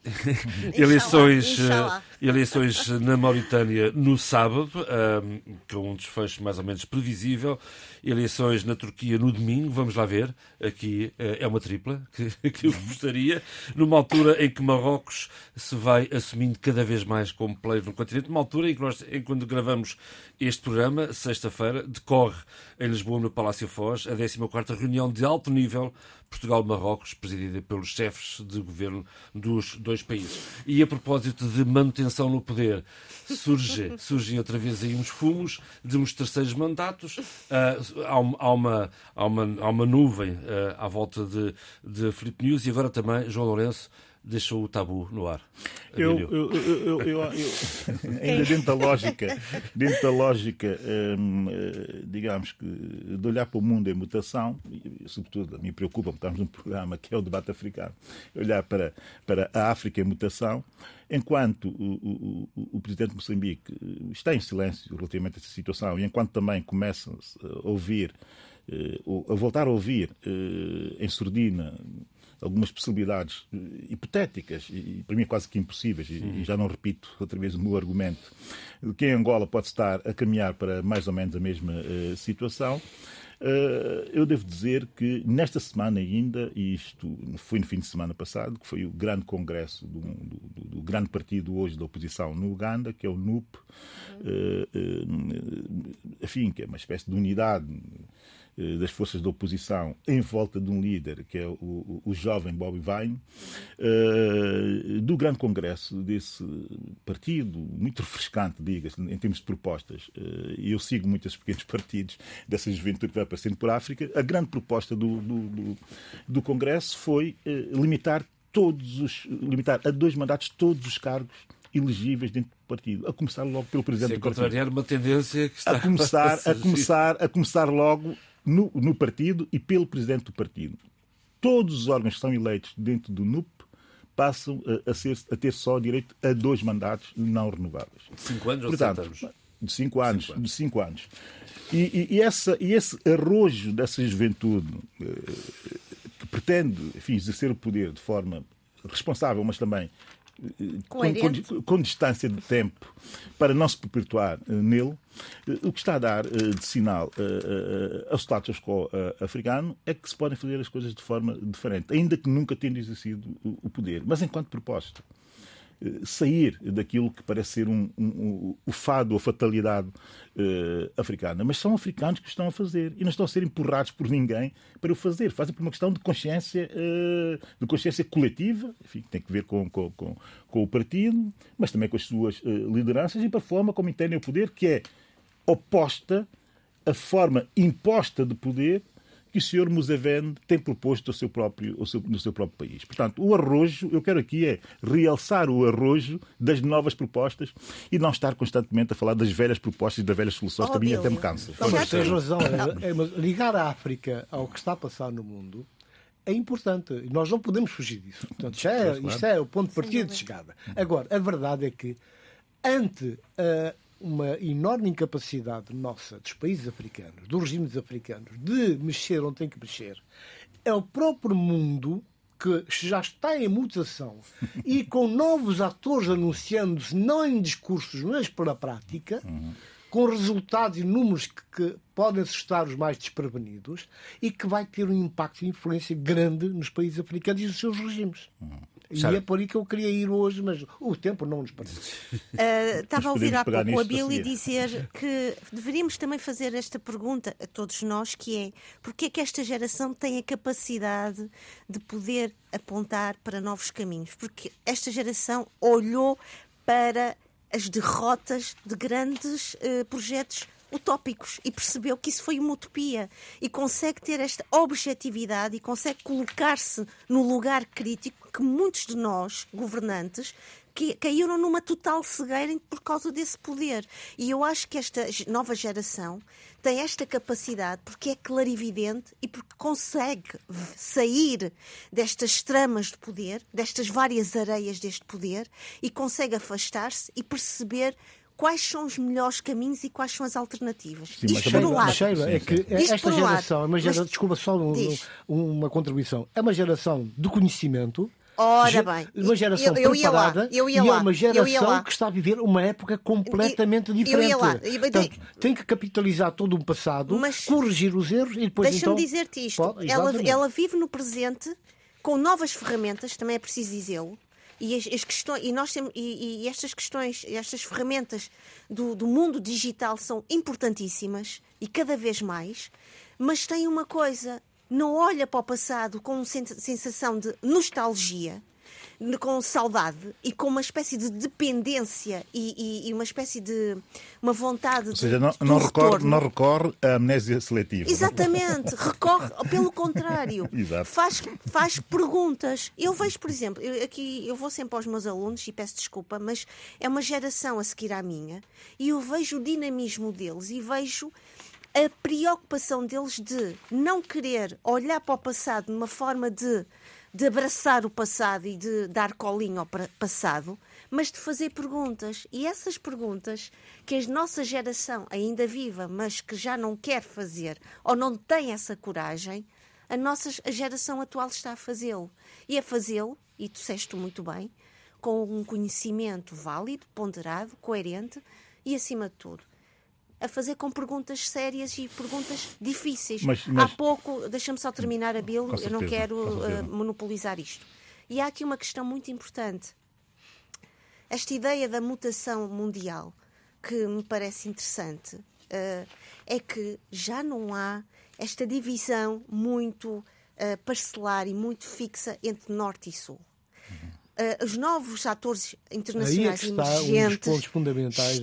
Eleições, eh, eleições na Mauritânia no sábado, ahm, com um desfecho mais ou menos previsível. Eleições na Turquia no domingo, vamos lá ver. Aqui eh, é uma tripla que, que eu gostaria. Numa altura em que Marrocos se vai assumindo cada vez mais como player no continente. Numa altura em que nós, em quando gravamos este programa, sexta-feira, decorre em Lisboa, no Palácio Foz, a 14ª reunião de alto nível Portugal-Marrocos, presidida pelos chefes de governo dos dois países. E a propósito de manutenção no poder, surge, surgem outra vez aí uns fumos de uns terceiros mandatos. Ah, há, há uma, há, uma, há uma nuvem ah, à volta de, de Filipe News e agora também João Lourenço deixou o tabu no ar. Eu, eu, eu, eu- eu- eu- ainda dentro da lógica, dentro da lógica, hum, eh, digamos que de olhar para o mundo em mutação, e, sobretudo me preocupa, porque estamos num programa que é o debate africano, olhar para, para a África em mutação, enquanto o, o, o- presidente de Moçambique eh, está em silêncio relativamente a essa situação, e enquanto também começa a ouvir, eh, a voltar a ouvir em surdina algumas possibilidades eh, hipotéticas e para mim quase que impossíveis, e, e já não repito outra vez o meu argumento, de que Angola pode estar a caminhar para mais ou menos a mesma eh, situação. eh, eu devo dizer que nesta semana ainda, e isto foi no fim de semana passado, que foi o grande congresso do, do- do grande partido hoje da oposição no Uganda, que é o NUP, eh, eh, enfim, que é uma espécie de unidade das forças da oposição em volta de um líder, que é o, o- jovem Bobby Vine, eh, do grande congresso desse partido, muito refrescante, diga-se, em termos de propostas. Eh, eu sigo muitos pequenos partidos dessa juventude que vai aparecendo por África. A grande proposta do, do, do- congresso foi eh, limitar todos os limitar a dois mandatos todos os cargos elegíveis dentro do partido, a começar logo pelo presidente Sem do partido uma tendência que está a começar, a surgir. começar, a começar logo no, no partido e pelo presidente do partido. Todos os órgãos que são eleitos dentro do NUP passam a, a ser, a ter só direito a dois mandatos não renováveis. Cinco anos ou sete Portanto, anos? de cinco anos. Cinco anos. De cinco anos. E, e- e essa, e esse arrojo dessa juventude eh, que pretende enfim, exercer o poder de forma responsável, mas também eh, com, com- com distância de tempo para não se perpetuar eh, nele, eh, o que está a dar eh, de sinal ao status quo africano é que se podem fazer as coisas de forma diferente, ainda que nunca tenham exercido o- o poder, mas enquanto proposta sair daquilo que parece ser um, um- um- o fado, a fatalidade eh, africana. Mas são africanos que estão a fazer e não estão a ser empurrados por ninguém para o fazer. Fazem por uma questão de consciência, eh, de consciência coletiva, enfim, que tem que ver com, com, com, com o partido, mas também com as suas eh, lideranças e para a forma como entendem o poder, que é oposta à forma imposta de poder que o senhor Museveni tem proposto ao seu próprio, ao seu, no seu próprio país. Portanto, o arrojo, eu quero aqui é realçar o arrojo das novas propostas e não estar constantemente a falar das velhas propostas e das velhas soluções, Oh, que a mim Bílio. até me cansa. Mas Já tens tem. razão. É, é, mas ligar a África ao que está a passar no mundo é importante. E nós não podemos fugir disso. Portanto, já é, isto é o ponto de partida de chegada. Agora, a verdade é que, ante ah, uma enorme incapacidade nossa, dos países africanos, dos regimes africanos, de mexer onde tem que mexer, é o próprio mundo que já está em mutação. E com novos atores anunciando-se não em discursos, mas pela prática, com resultados e números que, que podem assustar os mais desprevenidos e que vai ter um impacto e influência grande nos países africanos e nos seus regimes. E Sabe- é por aí que eu queria ir hoje, mas o tempo não nos permite. Uh, estava a ouvir há pouco a nisto a Billy seguir. dizer que deveríamos também fazer esta pergunta a todos nós, que é porque é que esta geração tem a capacidade de poder apontar para novos caminhos? Porque esta geração olhou para as derrotas de grandes eh, projetos utópicos e percebeu que isso foi uma utopia e consegue ter esta objetividade e consegue colocar-se no lugar crítico que muitos de nós, governantes, que caíram numa total cegueira por causa desse poder. E eu acho que esta nova geração tem esta capacidade porque é clarividente e porque consegue sair destas tramas de poder, destas várias areias deste poder e consegue afastar-se e perceber quais são os melhores caminhos e quais são as alternativas. Sim, mas Isto também- por um lado. É que esta lado. geração é uma geração, Mas- desculpa só um- uma contribuição, é uma geração de conhecimento. Ora bem, uma geração eu- eu ia lá, preparada eu ia e é lá, uma geração lá. que está a viver uma época completamente Eu ia diferente. lá. Portanto, tem que capitalizar todo um passado, Mas- corrigir os erros e depois Deixa-me então... dizer-te isto. Pode, ela, ela vive no presente com novas ferramentas, também é preciso dizê-lo. E, as, as questões, e, nós temos, e, e estas questões, estas ferramentas do, do mundo digital são importantíssimas e cada vez mais, mas tem uma coisa: não olha para o passado com uma sen- sensação de nostalgia, com saudade e com uma espécie de dependência e, e- e uma espécie de uma vontade Ou seja, de, não, não, recorre, não recorre à amnésia seletiva. Exatamente, recorre, pelo contrário, faz, faz perguntas. Eu vejo, por exemplo, eu, aqui eu vou sempre aos meus alunos e peço desculpa, mas é uma geração a seguir à minha e eu vejo o dinamismo deles e vejo a preocupação deles de não querer olhar para o passado de uma forma de, de abraçar o passado e de dar colinho ao passado, mas de fazer perguntas. E essas perguntas que a nossa geração ainda viva, mas que já não quer fazer ou não tem essa coragem, a nossa a geração atual está a fazê-lo. E a fazê-lo, e tu disseste muito bem, com um conhecimento válido, ponderado, coerente e, acima de tudo, a fazer com perguntas sérias e perguntas difíceis. Mas- mas- Há pouco, deixa-me só terminar a Bill, Com eu não quero eh, monopolizar isto. E há aqui uma questão muito importante. Esta ideia da mutação mundial, que me parece interessante, eh, é que já não há esta divisão muito eh, parcelar e muito fixa entre Norte e Sul. Eh, os novos atores é internacionais emergentes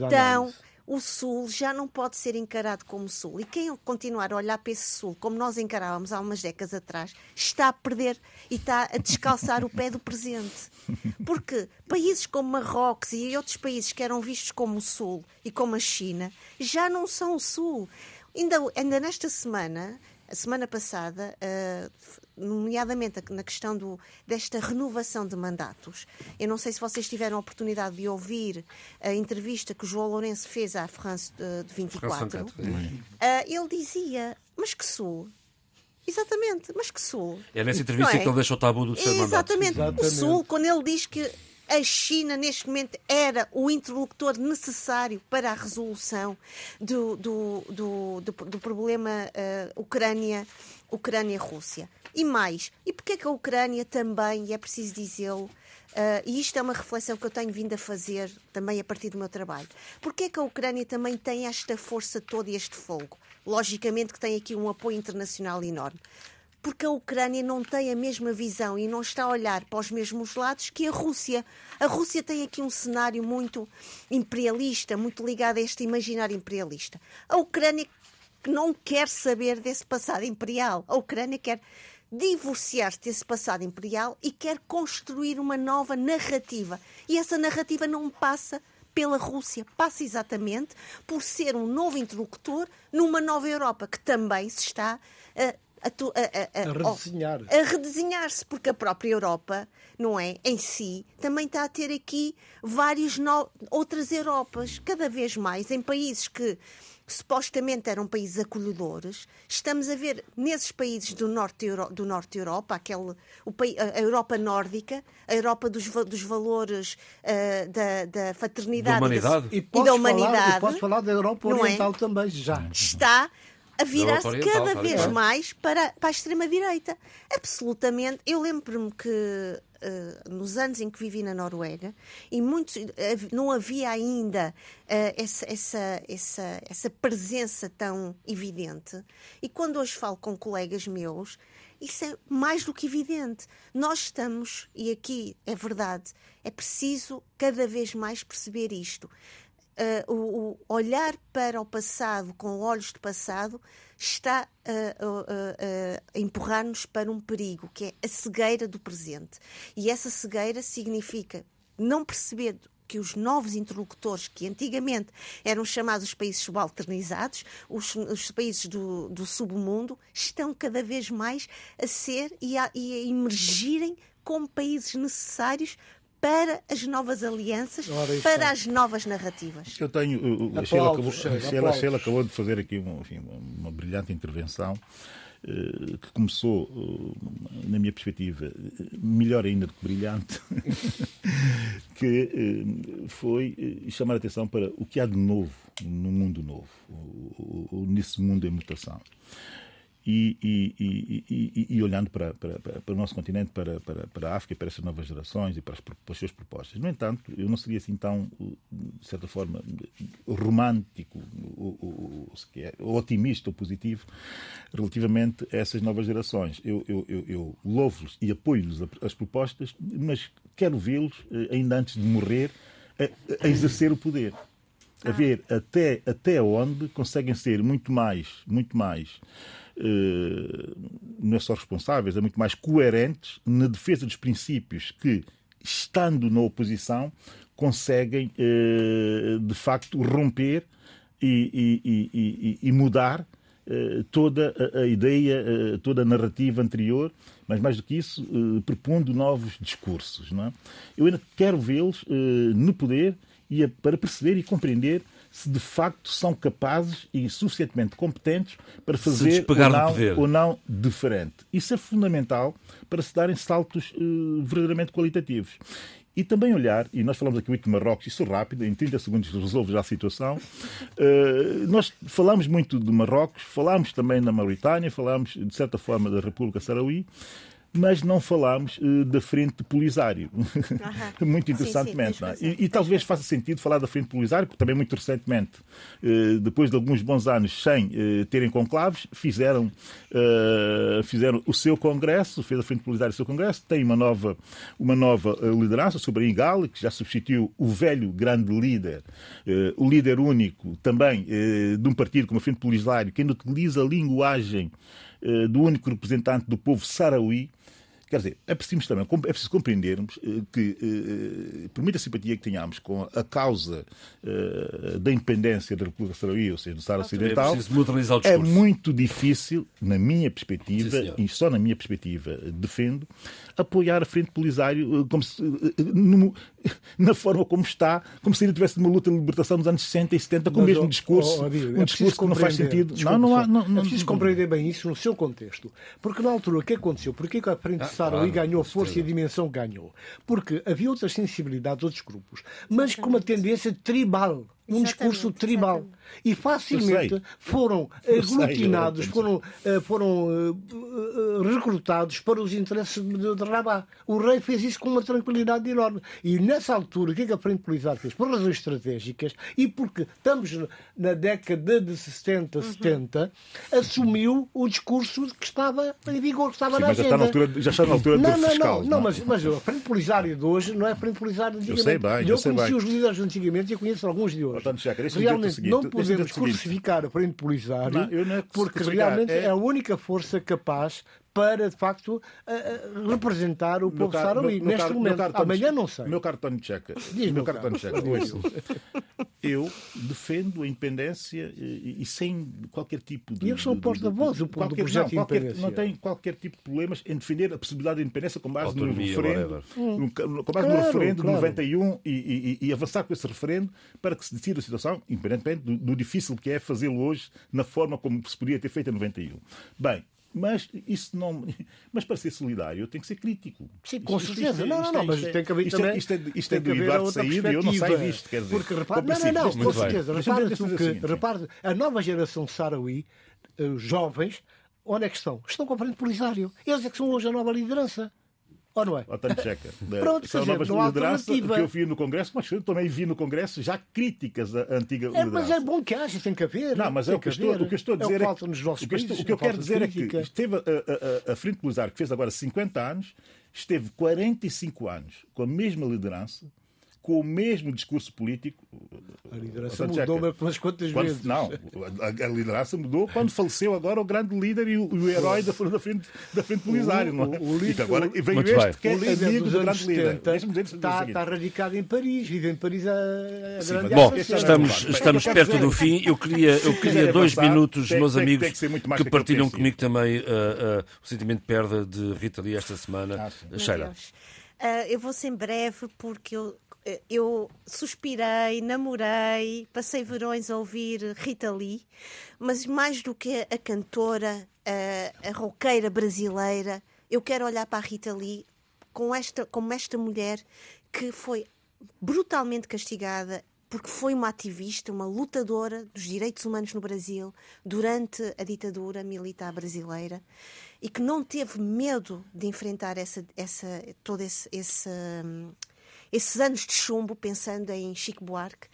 estão. O Sul já não pode ser encarado como Sul. E quem continuar a olhar para esse Sul como nós encarávamos há umas décadas atrás, está a perder e está a descalçar o pé do presente. Porque países como Marrocos e outros países que eram vistos como o Sul e como a China, já não são o Sul. Ainda, ainda nesta semana, a semana passada, eh, nomeadamente na questão do, desta renovação de mandatos, eu não sei se vocês tiveram a oportunidade de ouvir a entrevista que o João Lourenço fez à France eh, de 24. France 24, Ah, ele dizia: Mas que Sul? Exatamente, mas que Sul? É nessa entrevista é? que ele deixa o tabu do terceiro mandato. Exatamente. O Exatamente. Sul, quando ele diz que a China, neste momento, era o interlocutor necessário para a resolução do, do, do, do, do problema eh, Ucrânia, Ucrânia-Rússia. E mais, e porquê que a Ucrânia também, e é preciso dizê-lo, eh, e isto é uma reflexão que eu tenho vindo a fazer também a partir do meu trabalho. Porquê que a Ucrânia também tem esta força toda e este fogo? Logicamente que tem aqui um apoio internacional enorme porque a Ucrânia não tem a mesma visão e não está a olhar para os mesmos lados que a Rússia. A Rússia tem aqui um cenário muito imperialista, muito ligado a este imaginário imperialista. A Ucrânia não quer saber desse passado imperial. A Ucrânia quer divorciar-se desse passado imperial e quer construir uma nova narrativa. E essa narrativa não passa pela Rússia, passa exatamente por ser um novo interlocutor numa nova Europa que também se está a a, a, a, a redesenhar. A redesenhar-se, porque a própria Europa, não é, em si, também está a ter aqui várias no... outras Europas, cada vez mais, em países que supostamente eram países acolhedores, estamos a ver nesses países do norte, do norte da Europa, aquele, o, a Europa nórdica, a Europa dos, dos valores uh, da, da fraternidade da humanidade. E, e, da humanidade. Falar, e posso falar da Europa é? Oriental é? também, já. Está a virar-se cada vez mais para, para a extrema-direita. Absolutamente. Eu lembro-me que uh, nos anos em que vivi na Noruega, e muitos, uh, não havia ainda uh, essa, essa, essa, essa presença tão evidente. E quando hoje falo com colegas meus, isso é mais do que evidente. Nós estamos, e aqui é verdade, é preciso cada vez mais perceber isto uh, o, o, olhar para o passado com olhos de passado está a, a empurrar-nos para um perigo, que é a cegueira do presente. E essa cegueira significa não perceber que os novos interlocutores, que antigamente eram chamados os países subalternizados, os, os países do, do, submundo, estão cada vez mais a ser e a, e a emergirem como países necessários para as novas alianças, para as novas narrativas. Eu tenho. A Sheila acabou, Sheila, Sheila acabou de fazer aqui uma, enfim, uma brilhante intervenção eh, que começou, eh, na minha perspectiva, melhor ainda do que brilhante, que eh, foi chamar a atenção para o que há de novo no mundo novo, nesse mundo em mutação e, e, e, e olhando para, para, para, o nosso continente, para, para, para a África, para essas novas gerações e para as, para as suas propostas. No entanto, eu não seria assim tão, de certa forma, romântico, ou, ou, ou otimista ou positivo relativamente a essas novas gerações. Eu, eu, eu, eu louvo-los e apoio-lhes as propostas, mas quero vê-los, eh, ainda antes de morrer, a, a exercer o poder a ver até, até onde conseguem ser muito mais, muito mais não é só responsáveis, é muito mais coerentes na defesa dos princípios que, estando na oposição, conseguem eh, de facto romper e, e, e, e mudar eh, toda a ideia, toda a narrativa anterior, mas mais do que isso, propondo novos discursos. Não é? Eu ainda quero vê-los no poder e para perceber e compreender se de facto são capazes e suficientemente competentes para fazer ou não, ou não, diferente. Isso é fundamental para se darem saltos uh, verdadeiramente qualitativos. E também olhar, e nós falamos aqui muito de Marrocos, isso rápido, em 30 segundos resolve já a situação. Uh, nós falamos muito de Marrocos, falamos também da Mauritânia, falamos de certa forma da República Saraui, mas não falámos uh, da frente Polisário. muito interessantemente. Sim, sim, e, e, talvez faça sentido falar da frente Polisário, porque também muito recentemente, uh, depois de alguns bons anos sem uh, terem conclaves, fizeram, fizeram o seu congresso, fez a frente Polisário o seu congresso, tem uma nova, uma nova liderança sobre a Ingala, que já substituiu o velho grande líder, o líder único também de um partido como a frente Polisário, que ainda utiliza a linguagem do único representante do povo sarauí, Quer dizer, é preciso também, é preciso compreendermos eh, que, eh, por muita simpatia que tenhamos com a causa eh, da independência da República Saraui, ou seja, do Sara Ocidental, é, é, muito difícil, na minha perspectiva, Sim, e só na minha perspectiva defendo, apoiar a Frente Polisário como se, no, na forma como está, como se ele tivesse uma luta de libertação nos anos 60 e 70 com Mas, o mesmo discurso, oh, oh, um discurso que não faz sentido. Desculpa, não, não há, não, não, é preciso compreender bem isso no seu contexto. Porque na altura, o que aconteceu? Porquê que a Frente ah, claro, e ganhou força e dimensão ganhou? Porque havia outras sensibilidades, outros grupos, mas com uma tendência tribal um discurso tribal. Exatamente. E facilmente foram aglutinados, foram, eh, foram uh, recrutados para os interesses de, de Rabat. O rei fez isso com uma tranquilidade enorme. E nessa altura, o que é que a Frente Polisário fez? Por razões estratégicas e porque estamos na década de 60, uhum. 70, assumiu o discurso que estava em vigor, que estava Sim, na mas agenda. Já está na altura, já está na altura não, do não, fiscal. Não, não, não, mas, mas a Frente Polisária de hoje não é a Frente Polisária de antigamente. Eu sei bem, eu, eu sei conheci bem. os líderes de antigamente e conheço alguns de hoje. Checa, deixa-me realmente seguinte, não podemos crucificar o Frente Polisário Não, não é porque realmente é- é... a única força capaz para, de facto, representar o Meu povo saraui neste caro- momento. caro Amanhã não sei. Meu caro António Checa, Diz, meu caro António Checa, eu defendo a independência e, e sem qualquer tipo de. E eu sou de- porta-voz do- do qualquer- projeto não, qualquer- independência. Não tem qualquer tipo de problemas em defender a possibilidade de independência com base Autonomia, no referendo, no, com base no Claro, referendo claro. de 91 e, e- e avançar com esse referendo para que se decida a situação, independentemente do, do difícil que é fazê-lo hoje na forma como se poderia ter feito em 91. Bem. Mas isso não. Mas para ser solidário, eu tenho que ser crítico. Sim, com certeza. isto- Não, não, não, é- mas isto é- tem que haver isto é- também. Isto é, isto é tem que do haver Eduardo sair e eu não saio disto, quer dizer. Porque repare, não, não, não, com certeza. deixa-me Repare dizer o o que, seguinte. repare, a nova geração saraui, eh, os jovens, onde é que estão? Estão com o Frente Polisário. Eles é que são hoje a nova liderança. Ou não é? António Checa. da- Pronto, são quer dizer, novas não alternativa. que eu vi no Congresso, mas eu também vi no Congresso já críticas à antiga É, liderança. mas é bom que haja, tem que haver. Não, mas é o que, eu que estou, o que eu estou a É dizer o que é falta nos nossos que, países, o que eu quero dizer é que esteve a, a, a, a Frente Polisário, que fez agora 50 anos, esteve 45 anos com a mesma liderança, com o mesmo discurso político. A liderança António Checa. mudou pelas quantas Quando- vezes. não, a, a liderança mudou quando faleceu agora o grande líder e o, o herói da, da frente, da frente Polisário. é? o- o líder- e que agora o- veio este bem. que é o líder amigo dos do anos grande líder. 70 Deixa-me dizer, deixa-me dizer o está, está radicado em Paris, vive em Paris a, a Sim, grande Bom, estamos, Bem, estamos perto do fim. Eu queria, eu queria dois avançar, minutos, tem- meus tem- amigos, tem que ser muito mais que partilham comigo também uh, uh, o sentimento de perda de Rita Lee esta semana. Ah, sim. Meu Sheila. Ah, eu vou ser breve porque eu, eu suspirei, namorei, passei verões a ouvir Rita Lee, mas mais do que a cantora, a, a roqueira brasileira, eu quero olhar para a Rita Lee com esta, como esta mulher que foi brutalmente castigada porque foi uma ativista, uma lutadora dos direitos humanos no Brasil durante a ditadura militar brasileira e que não teve medo de enfrentar essa, essa, todo esse, esse, hum, esses anos de chumbo, pensando em Chico Buarque,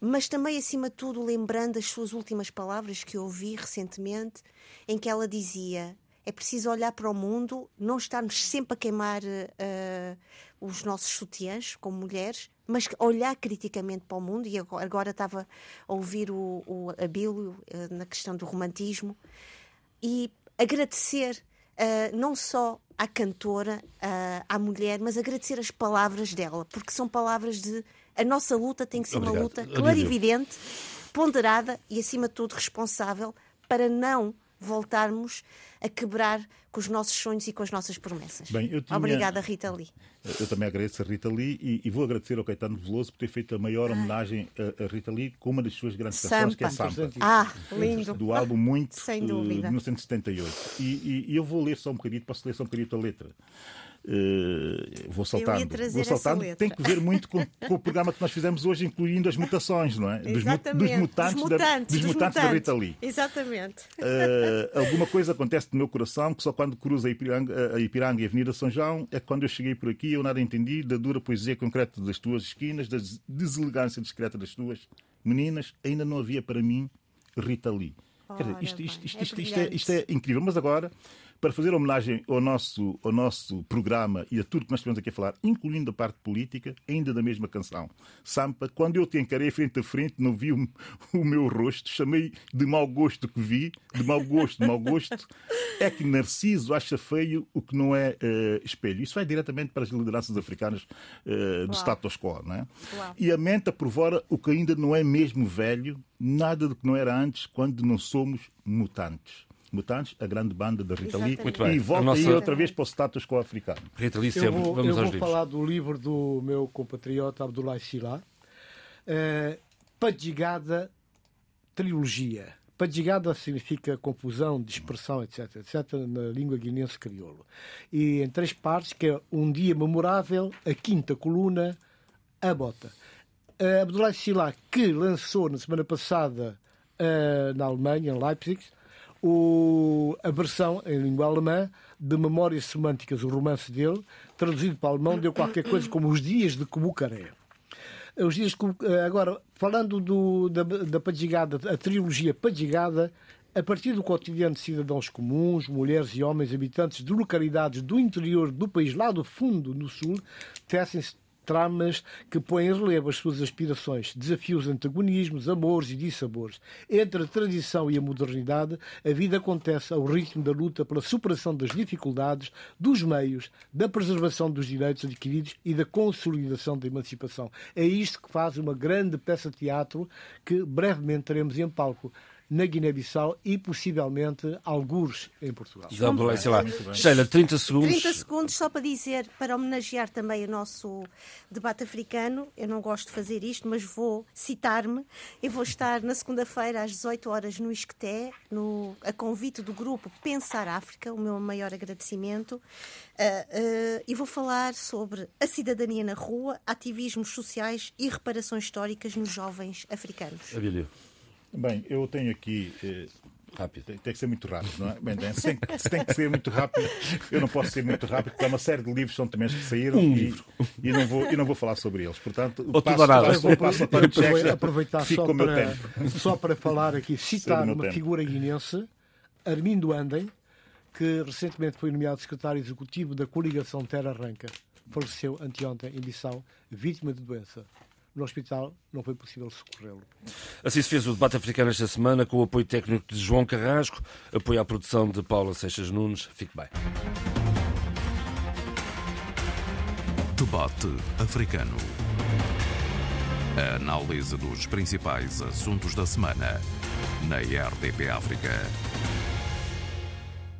mas também, acima de tudo, lembrando as suas últimas palavras que ouvi recentemente, em que ela dizia: é preciso olhar para o mundo, não estarmos sempre a queimar eh, os nossos sutiãs como mulheres, mas olhar criticamente para o mundo. E agora, estava a ouvir o, o Abílio eh, na questão do romantismo e agradecer ah, não só à cantora, ah, à mulher, mas agradecer as palavras dela, porque são palavras de a nossa luta tem que ser uma Obrigado. luta Abílio. clarividente, ponderada e acima de tudo responsável para não voltarmos a quebrar com os nossos sonhos e com as nossas promessas. Bem, eu tinha- Obrigada, Rita Lee. Eu também agradeço a Rita Lee e, e vou agradecer ao Caetano Veloso por ter feito a Ah. maior homenagem a, a Rita Lee com uma das suas grandes canções, que é Sampa. Sampa. Ah, lindo. Do álbum Muito, Sem eh, dúvida. de 1978. E, e- e eu vou ler só um bocadinho, posso ler só um bocadinho a letra. Eh, vou saltando. vou saltando. Tem que ver muito com, com o programa que nós fizemos hoje, incluindo as mutações, não é? Dos, mu- Exatamente. dos mutantes, da, dos mutantes da Rita Lee. Exatamente. Eh, alguma coisa acontece no meu coração que só quando cruzo a Ipiranga, a Ipiranga e a Avenida São João é quando eu cheguei por aqui eu nada entendi da dura poesia concreta das tuas esquinas, da des- deselegância discreta das tuas meninas. Ainda não havia para mim Rita Lee. Quer dizer, isto, isto, isto, é é, isto é incrível. Mas agora, para fazer homenagem ao nosso, ao nosso programa e a tudo que nós estamos aqui a falar, incluindo a parte política, ainda da mesma canção. Sampa, quando eu te encarei frente a frente, não vi o, o meu rosto, chamei de mau gosto que vi, de mau gosto, de mau gosto. É que Narciso acha feio o que não é eh, espelho. Isso vai diretamente para as lideranças africanas eh, do status quo, não é? Uau. E a mente aprovora o que ainda não é mesmo velho, nada do que não era antes, quando não somos mutantes. Mutantes, a grande banda da Rita Lee. Exatamente. Muito bem. E volta nossa- aí outra vez para o status quo africano. Rita Lee, Eu sempre. vou, Vamos eu aos vou falar do livro do meu compatriota Abdullah Sila, eh, Padigada Trilogia. Padigada significa confusão, dispersão, etc, etc, na língua guinense crioulo. E em três partes, que é Um Dia Memorável, a quinta coluna, a bota. Uh, Abdullah Sila, que lançou na semana passada eh, na Alemanha, em Leipzig, o- a versão em língua alemã de Memórias Semânticas, o romance dele, traduzido para o alemão, deu qualquer coisa como Os Dias de Cobucaré. Os dias eh, agora, falando do- da, da Padigada, a trilogia Padigada, a partir do cotidiano de cidadãos comuns, mulheres e homens habitantes de localidades do interior do país, lá do fundo, no sul, tecem-se tramas que põem em relevo as suas aspirações, desafios, antagonismos, amores e dissabores. Entre a tradição e a modernidade, a vida acontece ao ritmo da luta pela superação das dificuldades, dos meios, da preservação dos direitos adquiridos e da consolidação da emancipação. É isto que faz uma grande peça de teatro que brevemente teremos em palco na Guiné-Bissau e possivelmente algures em Portugal. Vamos lá. Sheila, 30 segundos. 30 segundos só para dizer, para homenagear também o nosso debate africano. Eu não gosto de fazer isto, mas vou citar-me. Eu vou estar na segunda-feira às 18 horas no Isqueté, no, a convite do grupo Pensar África, o meu maior agradecimento. Uh, uh, e vou falar sobre a cidadania na rua, ativismos sociais e reparações históricas nos jovens africanos. Abílio. Bem, eu tenho aqui. Eh, rápido. Tem, tem, que ser muito rápido, não é? Bem, se, tem, se tem que ser muito rápido, eu não posso ser muito rápido, porque há uma série de livros são também que saíram um e, e, não vou, e não vou falar sobre eles. Portanto, Outro passo, passo, vou passo para aproveitar, aproveitar só, para, só para falar aqui, citar uma tempo. figura guinense, Armindo Andem, que recentemente foi nomeado secretário executivo da coligação Terra Arranca. Faleceu anteontem em Bissau, vítima de doença no hospital não foi possível socorrê-lo. Assim se fez o debate africano esta semana com o apoio técnico de João Carrasco, apoio à produção de Paula Seixas Nunes. Fique bem. Debate africano. A análise dos principais assuntos da semana na RDP África.